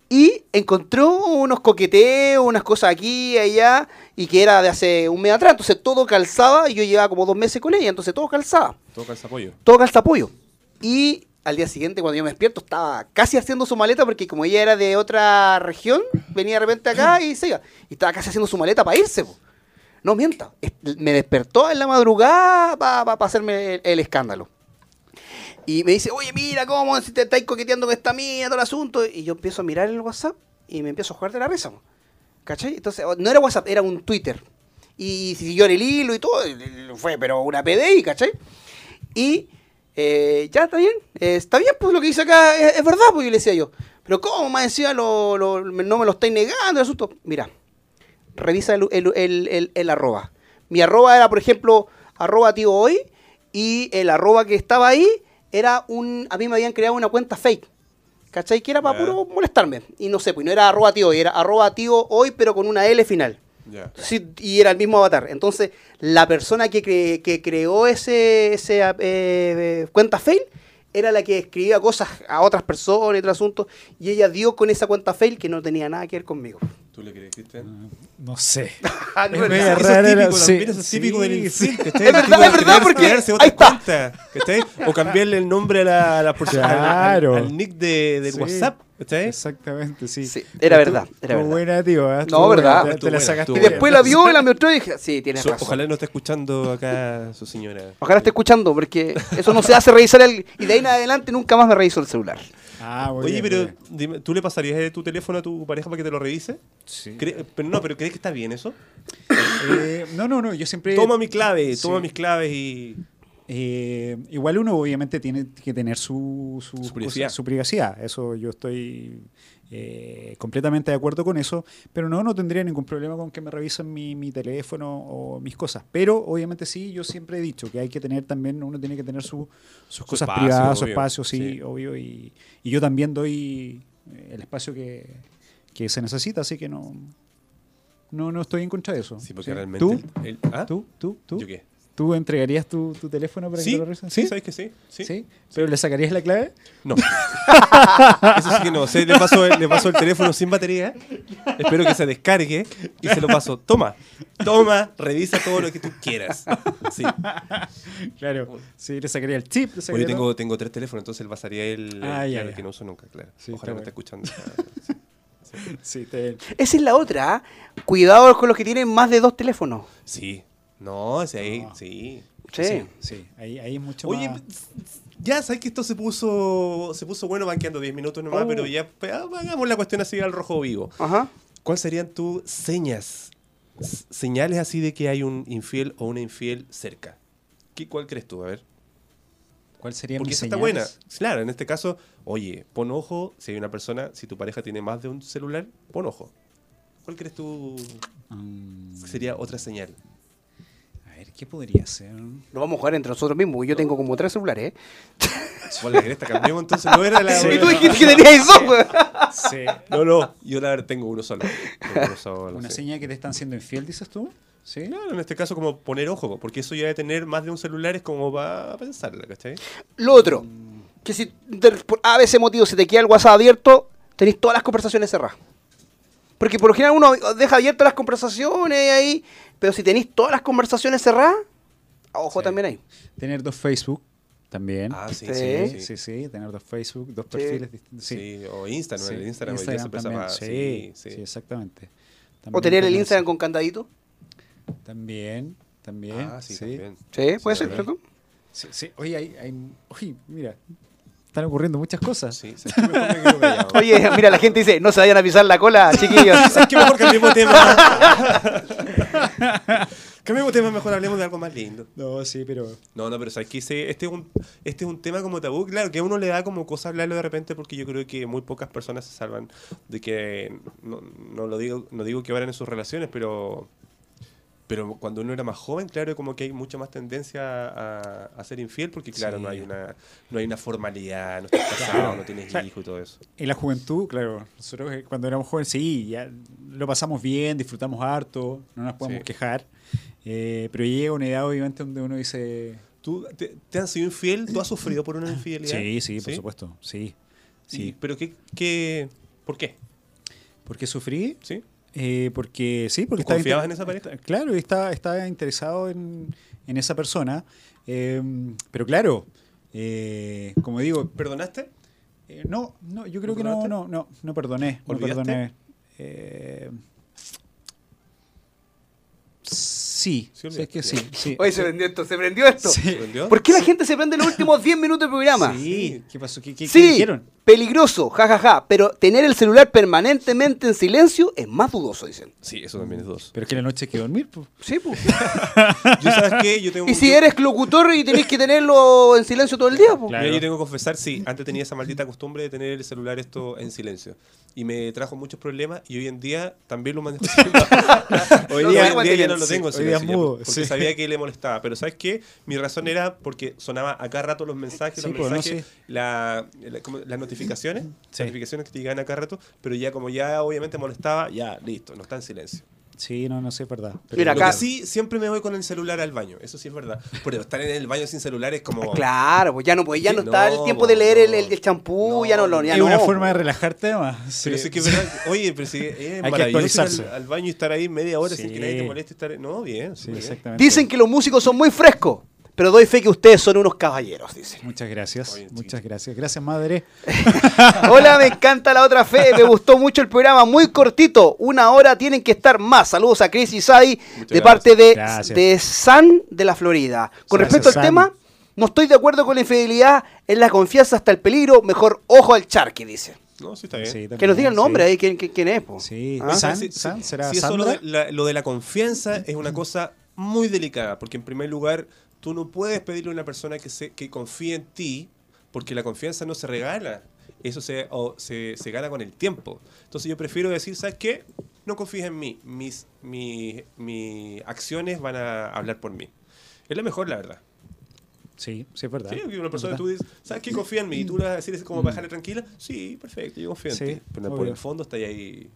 Speaker 6: Y encontró unos coqueteos, unas cosas aquí allá, y que era de hace un mes atrás. Entonces todo calzaba y yo llevaba como dos meses con ella, entonces todo calzaba
Speaker 3: Todo calza apoyo.
Speaker 6: todo calzapollo. Y al día siguiente, cuando yo me despierto, estaba casi haciendo su maleta, porque como ella era de otra región, venía de repente acá y se iba. Y estaba casi haciendo su maleta para irse. No mienta. Me despertó en la madrugada para hacerme el, escándalo. Y me dice, oye, mira cómo si te estáis coqueteando con esta mía, todo el asunto. Y yo empiezo a mirar el WhatsApp y me empiezo a jugar de la risa. po. ¿Cachai? Entonces, no era WhatsApp, era un Twitter. Y siguió en el hilo y todo. Fue, pero una PDI, ¿cachai? Y eh, ya está bien, eh, está bien, pues lo que dice acá es, es verdad, pues yo le decía yo. Pero ¿cómo más decía lo, lo- no me lo estáis negando el asunto? Mira, revisa el, el, el- el- arroba. Mi arroba era, por ejemplo, arroba tío hoy, y el arroba que estaba ahí era un. A mí me habían creado una cuenta fake. ¿Cachai? Que era para puro molestarme. Y no sé, pues no era arroba tío hoy, era arroba tío hoy, pero con una L final.
Speaker 3: Ya.
Speaker 6: Sí, y era el mismo avatar. Entonces, la persona que, cre- que creó ese, ese eh, eh, cuenta fail era la que escribía cosas a otras personas y otro asunto. Y ella dio con esa cuenta fail que no tenía nada que ver conmigo.
Speaker 3: ¿Tú le crees, Cristian?
Speaker 4: No sé.
Speaker 6: Ah, no,
Speaker 4: Es
Speaker 3: típico,
Speaker 4: sí,
Speaker 3: también eso es típico
Speaker 4: sí,
Speaker 3: del
Speaker 4: sí.
Speaker 3: infiel, ¿cachai?
Speaker 6: Es verdad, es porque ahí está.
Speaker 3: O cambiarle el nombre a la, a la persona, al-
Speaker 4: Claro.
Speaker 3: al, al nick de, del
Speaker 4: Sí.
Speaker 3: WhatsApp.
Speaker 4: Exactamente, sí.
Speaker 6: Sí, era verdad, era
Speaker 4: tú
Speaker 6: verdad.
Speaker 4: buena, tío. ¿eh?
Speaker 6: No, verdad.
Speaker 4: buena, Te,
Speaker 3: Estuvo
Speaker 4: te la sacaste.
Speaker 6: Y después la vio y la mostró y dije, sí, tienes
Speaker 3: So-
Speaker 6: razón.
Speaker 3: ojalá no esté escuchando acá su señora.
Speaker 6: Ojalá esté escuchando, porque eso no se hace revisar el... Y de ahí en adelante nunca más me reviso el celular.
Speaker 4: Ah, muy
Speaker 3: Oye,
Speaker 4: bien,
Speaker 3: pero
Speaker 4: muy bien.
Speaker 3: dime, ¿tú le pasarías tu teléfono a tu pareja para que te lo revise?
Speaker 4: Sí.
Speaker 3: Pero no, pero ¿crees que está bien eso?
Speaker 4: Eh, no, no, no. Yo siempre.
Speaker 3: Toma mi clave,
Speaker 4: Sí.
Speaker 3: toma mis claves y...
Speaker 4: Eh, igual uno obviamente tiene que tener su, su,
Speaker 3: Su privacidad.
Speaker 4: cosa- su privacidad. Eso yo estoy eh, completamente de acuerdo con eso. Pero no, no tendría ningún problema con que me revisen mi, mi teléfono o mis cosas. Pero obviamente sí, yo siempre he dicho que hay que tener también, uno tiene que tener su- sus cosas
Speaker 3: espacio,
Speaker 4: privadas, su espacio, sí,
Speaker 3: sí.
Speaker 4: obvio. Y, y yo también doy eh, el espacio que, que se necesita, así que no, no, no estoy en contra de eso.
Speaker 3: Sí, porque
Speaker 4: Sí.
Speaker 3: realmente...
Speaker 4: ¿Tú?
Speaker 3: el- el- ¿Ah?
Speaker 4: ¿Tú? ¿Tú? ¿Tú?
Speaker 3: ¿Yo qué?
Speaker 4: ¿Tú entregarías tu, tu teléfono para que te lo revisen?
Speaker 3: sí, ¿sabes que sí? Sí.
Speaker 4: ¿Sí? ¿Pero le sacarías la clave?
Speaker 3: No. Eso sí que no. O sea, le, paso, el- le paso el teléfono sin batería. Espero que se descargue y se lo paso. Toma, toma, revisa todo lo que tú quieras. Sí.
Speaker 4: Claro. Sí, le sacaría el chip. Le
Speaker 3: Oye,
Speaker 4: sacaría
Speaker 3: tengo, tengo tres teléfonos, entonces él pasaría el,
Speaker 4: Ah,
Speaker 3: el-
Speaker 4: ya,
Speaker 3: claro,
Speaker 4: ya.
Speaker 3: que no uso nunca, claro.
Speaker 4: Sí,
Speaker 3: Ojalá no
Speaker 4: está
Speaker 3: esté escuchando.
Speaker 4: Sí, está bien.
Speaker 6: Esa es la otra. ¿ah? Cuidado con los que tienen más de dos teléfonos.
Speaker 3: Sí. No, sí, ahí,
Speaker 4: No.
Speaker 3: sí.
Speaker 6: Sí.
Speaker 4: Sí, sí. Ahí, ahí es mucho
Speaker 3: Oye,
Speaker 4: más...
Speaker 3: ya sabes que esto se puso se puso bueno banqueando 10 minutos nomás,
Speaker 6: Oh.
Speaker 3: pero ya pues, ah, hagamos la cuestión así al rojo vivo.
Speaker 6: Ajá.
Speaker 3: ¿Cuáles serían tus señas? Señales así de que hay un infiel o una infiel cerca. ¿Qué, ¿Cuál crees tú? A ver.
Speaker 4: ¿Cuál sería
Speaker 3: Porque esa está buena. Claro, en este caso, oye, pon ojo, si hay una persona, si tu pareja tiene más de un celular, pon ojo. ¿Cuál crees tú
Speaker 4: Mm,
Speaker 3: sería otra señal?
Speaker 4: ¿Qué podría ser?
Speaker 6: Lo vamos a jugar entre nosotros mismos. Yo tengo como tres celulares, ¿eh?
Speaker 3: ¿Cuál la cresta? Cambiemos entonces. No era la.
Speaker 6: Y tú dijiste que tenías güey.
Speaker 4: Sí.
Speaker 3: No, no, yo la verdad tengo uno solo. Tengo uno solo,
Speaker 4: ¿Una
Speaker 3: sí.
Speaker 4: señal que te están siendo infiel, dices tú? Sí.
Speaker 3: Claro, en este caso como poner ojo, porque eso ya de tener más de un celular es como va a pensarla, ¿cachai?
Speaker 6: Lo otro, que si por a veces motivo se te queda el WhatsApp abierto, tenéis todas las conversaciones cerradas. Porque por lo general uno deja abiertas las conversaciones ahí, pero si tenéis todas las conversaciones cerradas, ojo
Speaker 4: Sí.
Speaker 6: también ahí.
Speaker 4: Tener dos Facebook también.
Speaker 3: Ah, sí,
Speaker 6: Sí.
Speaker 3: sí,
Speaker 4: sí,
Speaker 3: sí.
Speaker 4: sí, tener dos Facebook, dos
Speaker 6: Sí.
Speaker 4: perfiles distintos.
Speaker 3: Sí,
Speaker 4: Sí.
Speaker 3: o Instagram,
Speaker 4: Sí,
Speaker 3: el Instagram, hoy día se empieza
Speaker 4: también. Sí,
Speaker 3: sí,
Speaker 4: sí,
Speaker 3: sí.
Speaker 4: exactamente.
Speaker 6: O tener el Instagram con candadito.
Speaker 4: También, también.
Speaker 3: Ah, sí,
Speaker 4: sí.
Speaker 3: también.
Speaker 6: Sí, puede
Speaker 3: Sí,
Speaker 6: ser. ¿cierto?
Speaker 4: Sí, sí. Oye, hay, hay, oye, mira, están ocurriendo muchas cosas.
Speaker 3: Sí, ¿sabes qué? mejor me quedo callado.
Speaker 6: Oye, mira, la gente dice, no se vayan a pisar la cola, chiquillos.
Speaker 3: ¿Sabes qué? Mejor cambiemos tema. cambiemos tema, mejor hablemos de algo más lindo.
Speaker 4: No, sí, pero
Speaker 3: No, no, pero sabes que este es un este es un tema como tabú, claro, que a uno le da como cosa hablarlo de repente porque yo creo que muy pocas personas se salvan de que no, no lo digo no digo que vayan en sus relaciones, pero Pero cuando uno era más joven, claro, como que hay mucha más tendencia a, a ser infiel, porque claro,
Speaker 4: Sí.
Speaker 3: no hay una no hay una formalidad, no estás casado, no tienes
Speaker 4: Claro.
Speaker 3: hijos y todo eso.
Speaker 4: En la juventud, claro, nosotros eh, cuando éramos jóvenes, sí, ya lo pasamos bien, disfrutamos harto, no nos podemos
Speaker 3: Sí.
Speaker 4: quejar. eh, pero llega una edad, obviamente, donde uno dice.
Speaker 3: ¿Tú te, te han sido infiel? ¿Tú has sufrido por una infidelidad?
Speaker 4: Sí, sí, por supuesto. Sí.
Speaker 3: sí. ¿Pero qué, qué, por qué?
Speaker 4: ¿Por qué sufrí?
Speaker 3: ¿Sí?
Speaker 4: Eh, porque sí, porque
Speaker 3: ¿Tú confiabas en esa pareja?
Speaker 4: está- Claro, y estaba, estaba interesado en, en esa persona. eh, pero claro, eh, como digo,
Speaker 3: ¿Perdonaste?
Speaker 4: eh, no, no, yo creo
Speaker 3: ¿No
Speaker 4: que no, no, no, no perdoné. Perdoné. Eh, sí,
Speaker 3: Sí,
Speaker 4: sí, es que sí. sí.
Speaker 6: Oye, se prendió esto, se prendió esto. ¿Por qué la gente se prende los últimos 10 minutos del programa?
Speaker 4: Sí, ¿qué pasó? ¿Qué, qué- qué dijeron?
Speaker 6: Peligroso, jajaja, pero tener el celular permanentemente en silencio es más dudoso, dicen.
Speaker 3: Sí, eso también es dos.
Speaker 4: Pero es que en la noche hay que dormir, pues.
Speaker 6: Sí, pues.
Speaker 3: Yo, ¿sabes qué? Yo tengo
Speaker 6: Y si
Speaker 3: yo-
Speaker 6: eres locutor y tenés que tenerlo en silencio todo el día, pues.
Speaker 4: Claro.
Speaker 3: Mira, yo tengo que confesar, sí, antes tenía esa maldita costumbre de tener el celular esto en silencio. Y me trajo muchos problemas y hoy en día también lo manejo. hoy
Speaker 6: No,
Speaker 3: día,
Speaker 6: no,
Speaker 3: en día ya no
Speaker 6: sí,
Speaker 3: lo tengo
Speaker 4: día
Speaker 3: silencio. ya,
Speaker 4: mudo,
Speaker 3: porque
Speaker 4: sí.
Speaker 3: sabía que le molestaba. Pero ¿sabes qué? Mi razón era porque sonaba acá rato los mensajes,
Speaker 4: Sí,
Speaker 3: los
Speaker 4: no,
Speaker 3: mensajes,
Speaker 4: sí.
Speaker 3: la- la- como las notificaciones,
Speaker 4: Sí.
Speaker 3: notificaciones que te llegan acá rato, pero ya como ya obviamente molestaba, ya listo, no está en silencio.
Speaker 4: Sí, no, no sé, es verdad. Pero-
Speaker 6: Mira, acá-
Speaker 3: que sí, siempre me voy con el celular al baño, eso sí es verdad. Pero estar en el baño sin celular es como...
Speaker 6: Claro, pues ya no, pues ya no,
Speaker 3: Sí,
Speaker 6: está el tiempo de leer el, el,
Speaker 3: no.
Speaker 6: el champú,
Speaker 3: No,
Speaker 6: ya no lo ya
Speaker 4: es
Speaker 6: no,
Speaker 4: una forma de relajarte más.
Speaker 3: Pero sí que es verdad, oye, pero sí, es
Speaker 4: que
Speaker 3: maravilloso ir
Speaker 4: actualizarse.
Speaker 3: al, al baño y estar ahí media hora sin
Speaker 4: Sí.
Speaker 3: que nadie te moleste. Estar, no, bien.
Speaker 4: Sí,
Speaker 3: bien.
Speaker 4: exactamente.
Speaker 6: Dicen que los músicos son muy frescos, pero doy fe que ustedes son unos caballeros, dicen.
Speaker 4: Muchas gracias,
Speaker 3: Oye,
Speaker 4: muchas gracias. Gracias, madre.
Speaker 6: Hola, me encanta la otra fe, me gustó mucho el programa, muy cortito, una hora tienen que estar más. Saludos a Chris y Sadi
Speaker 3: Muchas
Speaker 6: de parte de,
Speaker 4: Gracias.
Speaker 6: de San de la Florida. Con
Speaker 4: Gracias,
Speaker 6: respecto al
Speaker 4: San.
Speaker 6: tema, no estoy de acuerdo con la infidelidad, en la confianza hasta el peligro, mejor ojo al charqui, dice.
Speaker 3: No, sí está bien.
Speaker 4: Sí,
Speaker 6: Que nos diga el nombre
Speaker 4: sí.
Speaker 6: ahí, quién, quién- quién es. po?
Speaker 4: Sí.
Speaker 6: ¿Ah?
Speaker 4: San,
Speaker 3: Sí,
Speaker 4: San, ¿será
Speaker 3: sí, eso lo
Speaker 4: Sandra?
Speaker 3: de, la, lo de la confianza es una cosa muy delicada, porque en primer lugar, tú no puedes pedirle a una persona que, se, que confíe en ti, porque la confianza no se regala. Eso se, o se, se gana con el tiempo. Entonces yo prefiero decir, ¿sabes qué? No confíes en mí. Mis, mis, mis acciones van a hablar por mí. Es la mejor, la verdad.
Speaker 4: Sí, sí, es verdad.
Speaker 3: Sí, una persona tú dices, ¿sabes qué? Confía en mí. Y tú le vas a decir, es como para dejarle tranquila. Sí, perfecto, yo confío en
Speaker 4: Sí,
Speaker 3: ti. Pero por
Speaker 4: obvio.
Speaker 3: el fondo está ahí.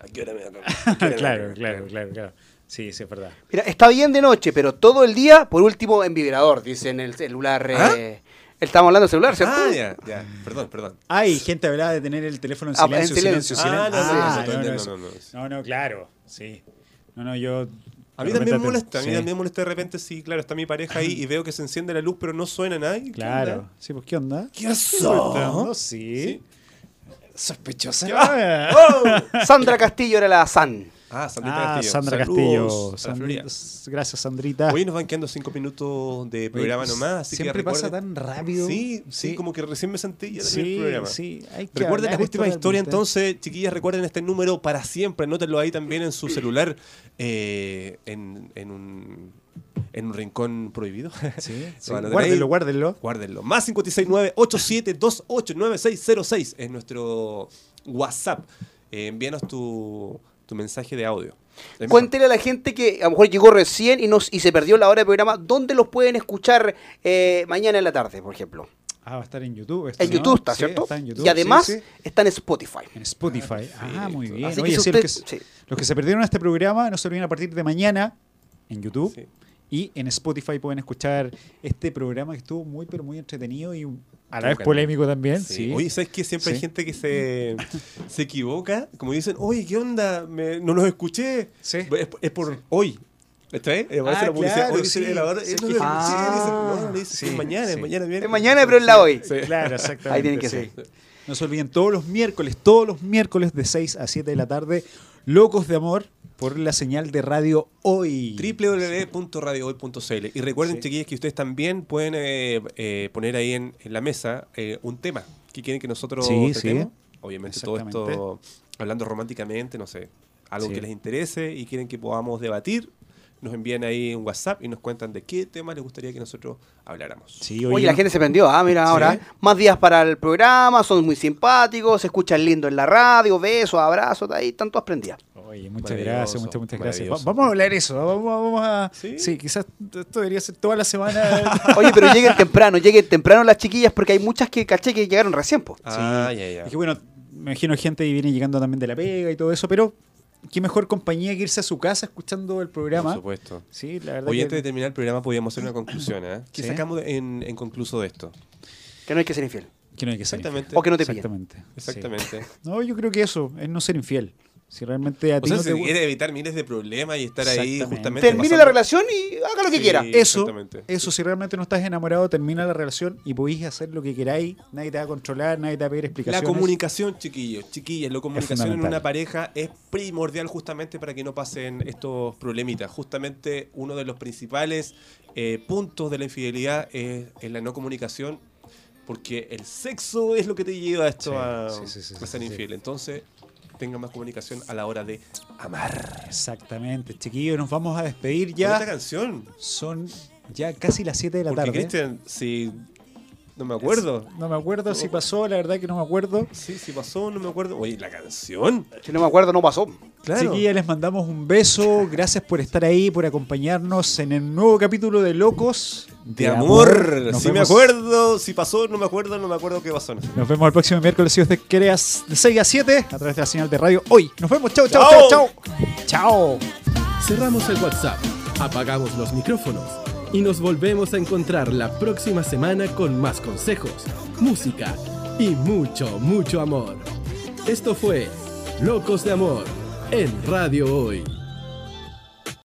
Speaker 3: ¿A qué hora me va a- a qué hora me va a-
Speaker 4: claro, claro, claro, claro. Sí, sí, es verdad.
Speaker 6: Mira, está bien de noche, pero todo el día, por último, en vibrador, dice en el celular.
Speaker 3: ¿Ah?
Speaker 6: eh, Estamos hablando del celular, ¿cierto?
Speaker 3: Ah, ya, ya. Perdón, perdón.
Speaker 4: Hay gente hablaba de tener el teléfono en
Speaker 6: Ah,
Speaker 4: silencio,
Speaker 6: en
Speaker 4: silencio,
Speaker 6: silencio.
Speaker 4: silencio.
Speaker 3: Ah, no, no,
Speaker 4: no,
Speaker 3: no,
Speaker 4: no,
Speaker 3: no,
Speaker 4: eso-
Speaker 3: no, no.
Speaker 4: no, no, claro, sí. No, no, yo...
Speaker 3: A mí también me molesta, a mí
Speaker 4: sí,
Speaker 3: también me molesta de repente, sí, claro, está mi pareja ahí y veo que se enciende la luz, pero no suena nada. ¿y qué
Speaker 4: Claro.
Speaker 3: onda?
Speaker 4: Sí, pues, ¿qué onda?
Speaker 3: ¿Qué pasó?
Speaker 4: No, sí.
Speaker 3: Sí.
Speaker 4: Sospechosa.
Speaker 3: ¿Qué ¡Oh!
Speaker 6: Sandra Castillo era la San.
Speaker 3: Ah, Sandrita
Speaker 4: Ah,
Speaker 3: Castillo.
Speaker 4: Sandra Castillo.
Speaker 3: a la
Speaker 4: Sand-
Speaker 3: Florida.
Speaker 4: Gracias, Sandrita.
Speaker 3: Hoy nos van quedando cinco minutos de programa
Speaker 4: Oye,
Speaker 3: nomás, así
Speaker 4: siempre
Speaker 3: que
Speaker 4: pasa tan rápido.
Speaker 3: Sí, sí,
Speaker 4: Sí.
Speaker 3: como que recién me sentí ya en el
Speaker 4: Sí,
Speaker 3: programa.
Speaker 4: sí. hay que
Speaker 3: Recuerden las últimas historias, entonces, chiquillas, recuerden este número para siempre, anótenlo ahí también en su celular, eh, en, en un, en un rincón prohibido.
Speaker 4: Sí, sí. Guárdenlo, guárdenlo.
Speaker 3: Guárdenlo. Más 569-8728-9606 es nuestro WhatsApp. Eh, envíanos tu, tu mensaje de audio.
Speaker 6: Cuéntele a la gente que a lo mejor llegó recién y, nos, y se perdió la hora de programa. ¿Dónde los pueden escuchar eh, mañana en la tarde, por ejemplo?
Speaker 4: Ah, va a estar en YouTube. esto,
Speaker 6: En
Speaker 4: ¿no?
Speaker 6: YouTube está,
Speaker 4: Sí,
Speaker 6: ¿cierto?
Speaker 4: está en YouTube,
Speaker 6: y además
Speaker 4: sí, sí.
Speaker 6: está en Spotify.
Speaker 4: En Spotify. Ah, muy bien.
Speaker 6: Así que
Speaker 4: Oye,
Speaker 6: si
Speaker 4: sí, los, que,
Speaker 6: usted-
Speaker 4: se-
Speaker 6: sí.
Speaker 4: los que se perdieron este programa, no se olviden a partir de mañana en YouTube. Y en Spotify pueden escuchar este programa que estuvo muy, pero muy entretenido y a la vez polémico también.
Speaker 3: Sí.
Speaker 4: Sí.
Speaker 3: Oye, ¿sabes qué? Siempre hay gente que se, se equivoca. Como dicen, oye, ¿qué onda? Me- no los escuché.
Speaker 4: Sí.
Speaker 3: Es, es por hoy. ¿Está bien? Eh,
Speaker 4: Ah,
Speaker 3: la publicidad.
Speaker 4: claro,
Speaker 3: hoy
Speaker 4: sí.
Speaker 3: el ahora-
Speaker 4: Sí,
Speaker 3: no
Speaker 4: que-
Speaker 3: lo.
Speaker 6: Ah.
Speaker 3: Dice, no, le mañana, mañana viene.
Speaker 6: Es mañana, pero es la hoy.
Speaker 3: Sí.
Speaker 4: Claro, exactamente.
Speaker 6: Ahí tienen que
Speaker 4: sí.
Speaker 6: ser.
Speaker 4: No se olviden todos los miércoles, todos los miércoles de 6 a 7 de la tarde, Locos de Amor por la señal de radio hoy.
Speaker 3: www.radiohoy.cl Y recuerden,
Speaker 4: Sí.
Speaker 3: chiquillos, que ustedes también pueden eh, eh, poner ahí en, en la mesa eh, un tema que quieren que nosotros
Speaker 4: Sí,
Speaker 3: tratemos.
Speaker 4: sí.
Speaker 3: Obviamente todo esto hablando románticamente, no sé, algo que les interese y quieren que podamos debatir. Nos envían ahí un WhatsApp y nos cuentan de qué tema les gustaría que nosotros habláramos.
Speaker 4: Sí,
Speaker 6: Oye, la gente se prendió, ah, mira, ahora. Más días para el programa, son muy simpáticos, se escuchan lindo en la radio, besos, abrazos, ahí están todas prendidas.
Speaker 4: Oye, muchas gracias, muchas, muchas gracias. Va- Vamos a hablar eso, vamos, vamos a...
Speaker 3: ¿Sí?
Speaker 4: ¿Sí? quizás esto debería ser toda la semana.
Speaker 6: Oye, pero lleguen temprano, lleguen temprano las chiquillas porque hay muchas que caché que llegaron recién, pues.
Speaker 3: Ah,
Speaker 4: Sí.
Speaker 3: ya, ya.
Speaker 4: Es que bueno, me imagino gente que viene llegando también de la pega y todo eso, pero qué mejor compañía que irse a su casa escuchando el
Speaker 3: Por
Speaker 4: programa.
Speaker 3: supuesto.
Speaker 4: Sí, la verdad que-
Speaker 3: antes de terminar el programa podríamos hacer una conclusión, ¿eh? ¿Qué
Speaker 4: Sí.
Speaker 3: sacamos de- en, en concluso de esto?
Speaker 6: Que no hay que ser infiel.
Speaker 4: que no hay que ser
Speaker 3: Exactamente.
Speaker 4: infiel.
Speaker 6: O que no te pillen.
Speaker 4: Exactamente. sí.
Speaker 3: Exactamente.
Speaker 4: No, yo creo que eso, es no ser infiel. Si realmente a
Speaker 3: O
Speaker 4: ti
Speaker 3: sea,
Speaker 4: no
Speaker 3: si
Speaker 4: te
Speaker 3: quiere evitar miles de problemas y estar ahí justamente.
Speaker 6: Termine
Speaker 3: pasando-
Speaker 6: la relación y haga lo que
Speaker 3: Sí.
Speaker 6: quiera.
Speaker 4: Eso, eso, si realmente no estás enamorado, termina la relación y podéis hacer lo que queráis. Nadie te va a controlar, nadie te va a pedir
Speaker 3: La
Speaker 4: explicaciones.
Speaker 3: comunicación, chiquillos, chiquillas, la comunicación en una pareja es primordial justamente para que no pasen estos problemitas. Justamente uno de los principales eh, puntos de la infidelidad es, es la no comunicación, porque el sexo es lo que te lleva a esto
Speaker 4: Sí,
Speaker 3: a,
Speaker 4: sí, sí, sí,
Speaker 3: a ser
Speaker 4: sí, sí.
Speaker 3: infiel. Entonces, tengan más comunicación a la hora de amar.
Speaker 4: Exactamente, chiquillos, nos vamos a despedir
Speaker 3: Con esta
Speaker 4: ya.
Speaker 3: canción.
Speaker 4: Son ya casi las 7 de la
Speaker 3: Porque,
Speaker 4: tarde.
Speaker 3: Cristian, si. No me acuerdo.
Speaker 4: No me acuerdo si pasó, la verdad que no me acuerdo.
Speaker 3: Sí, si pasó, no me acuerdo. Oye, la canción.
Speaker 6: Si no me acuerdo, no pasó.
Speaker 3: Claro.
Speaker 4: Chiquillas, les mandamos un beso. Gracias por estar ahí, por acompañarnos en el nuevo capítulo de Locos.
Speaker 3: De amor.
Speaker 4: Nos
Speaker 3: Si me acuerdo, si pasó, no me acuerdo, no me acuerdo qué pasó.
Speaker 4: Nos vemos el próximo miércoles, si usted quiere, a- de 6 a 7 a través de la señal de radio hoy. Nos vemos. Chao, chao,
Speaker 3: Chao.
Speaker 4: chao. Chao.
Speaker 2: Cerramos el WhatsApp, apagamos los micrófonos y nos volvemos a encontrar la próxima semana con más consejos, música y mucho, mucho amor. Esto fue Locos de Amor en Radio Hoy.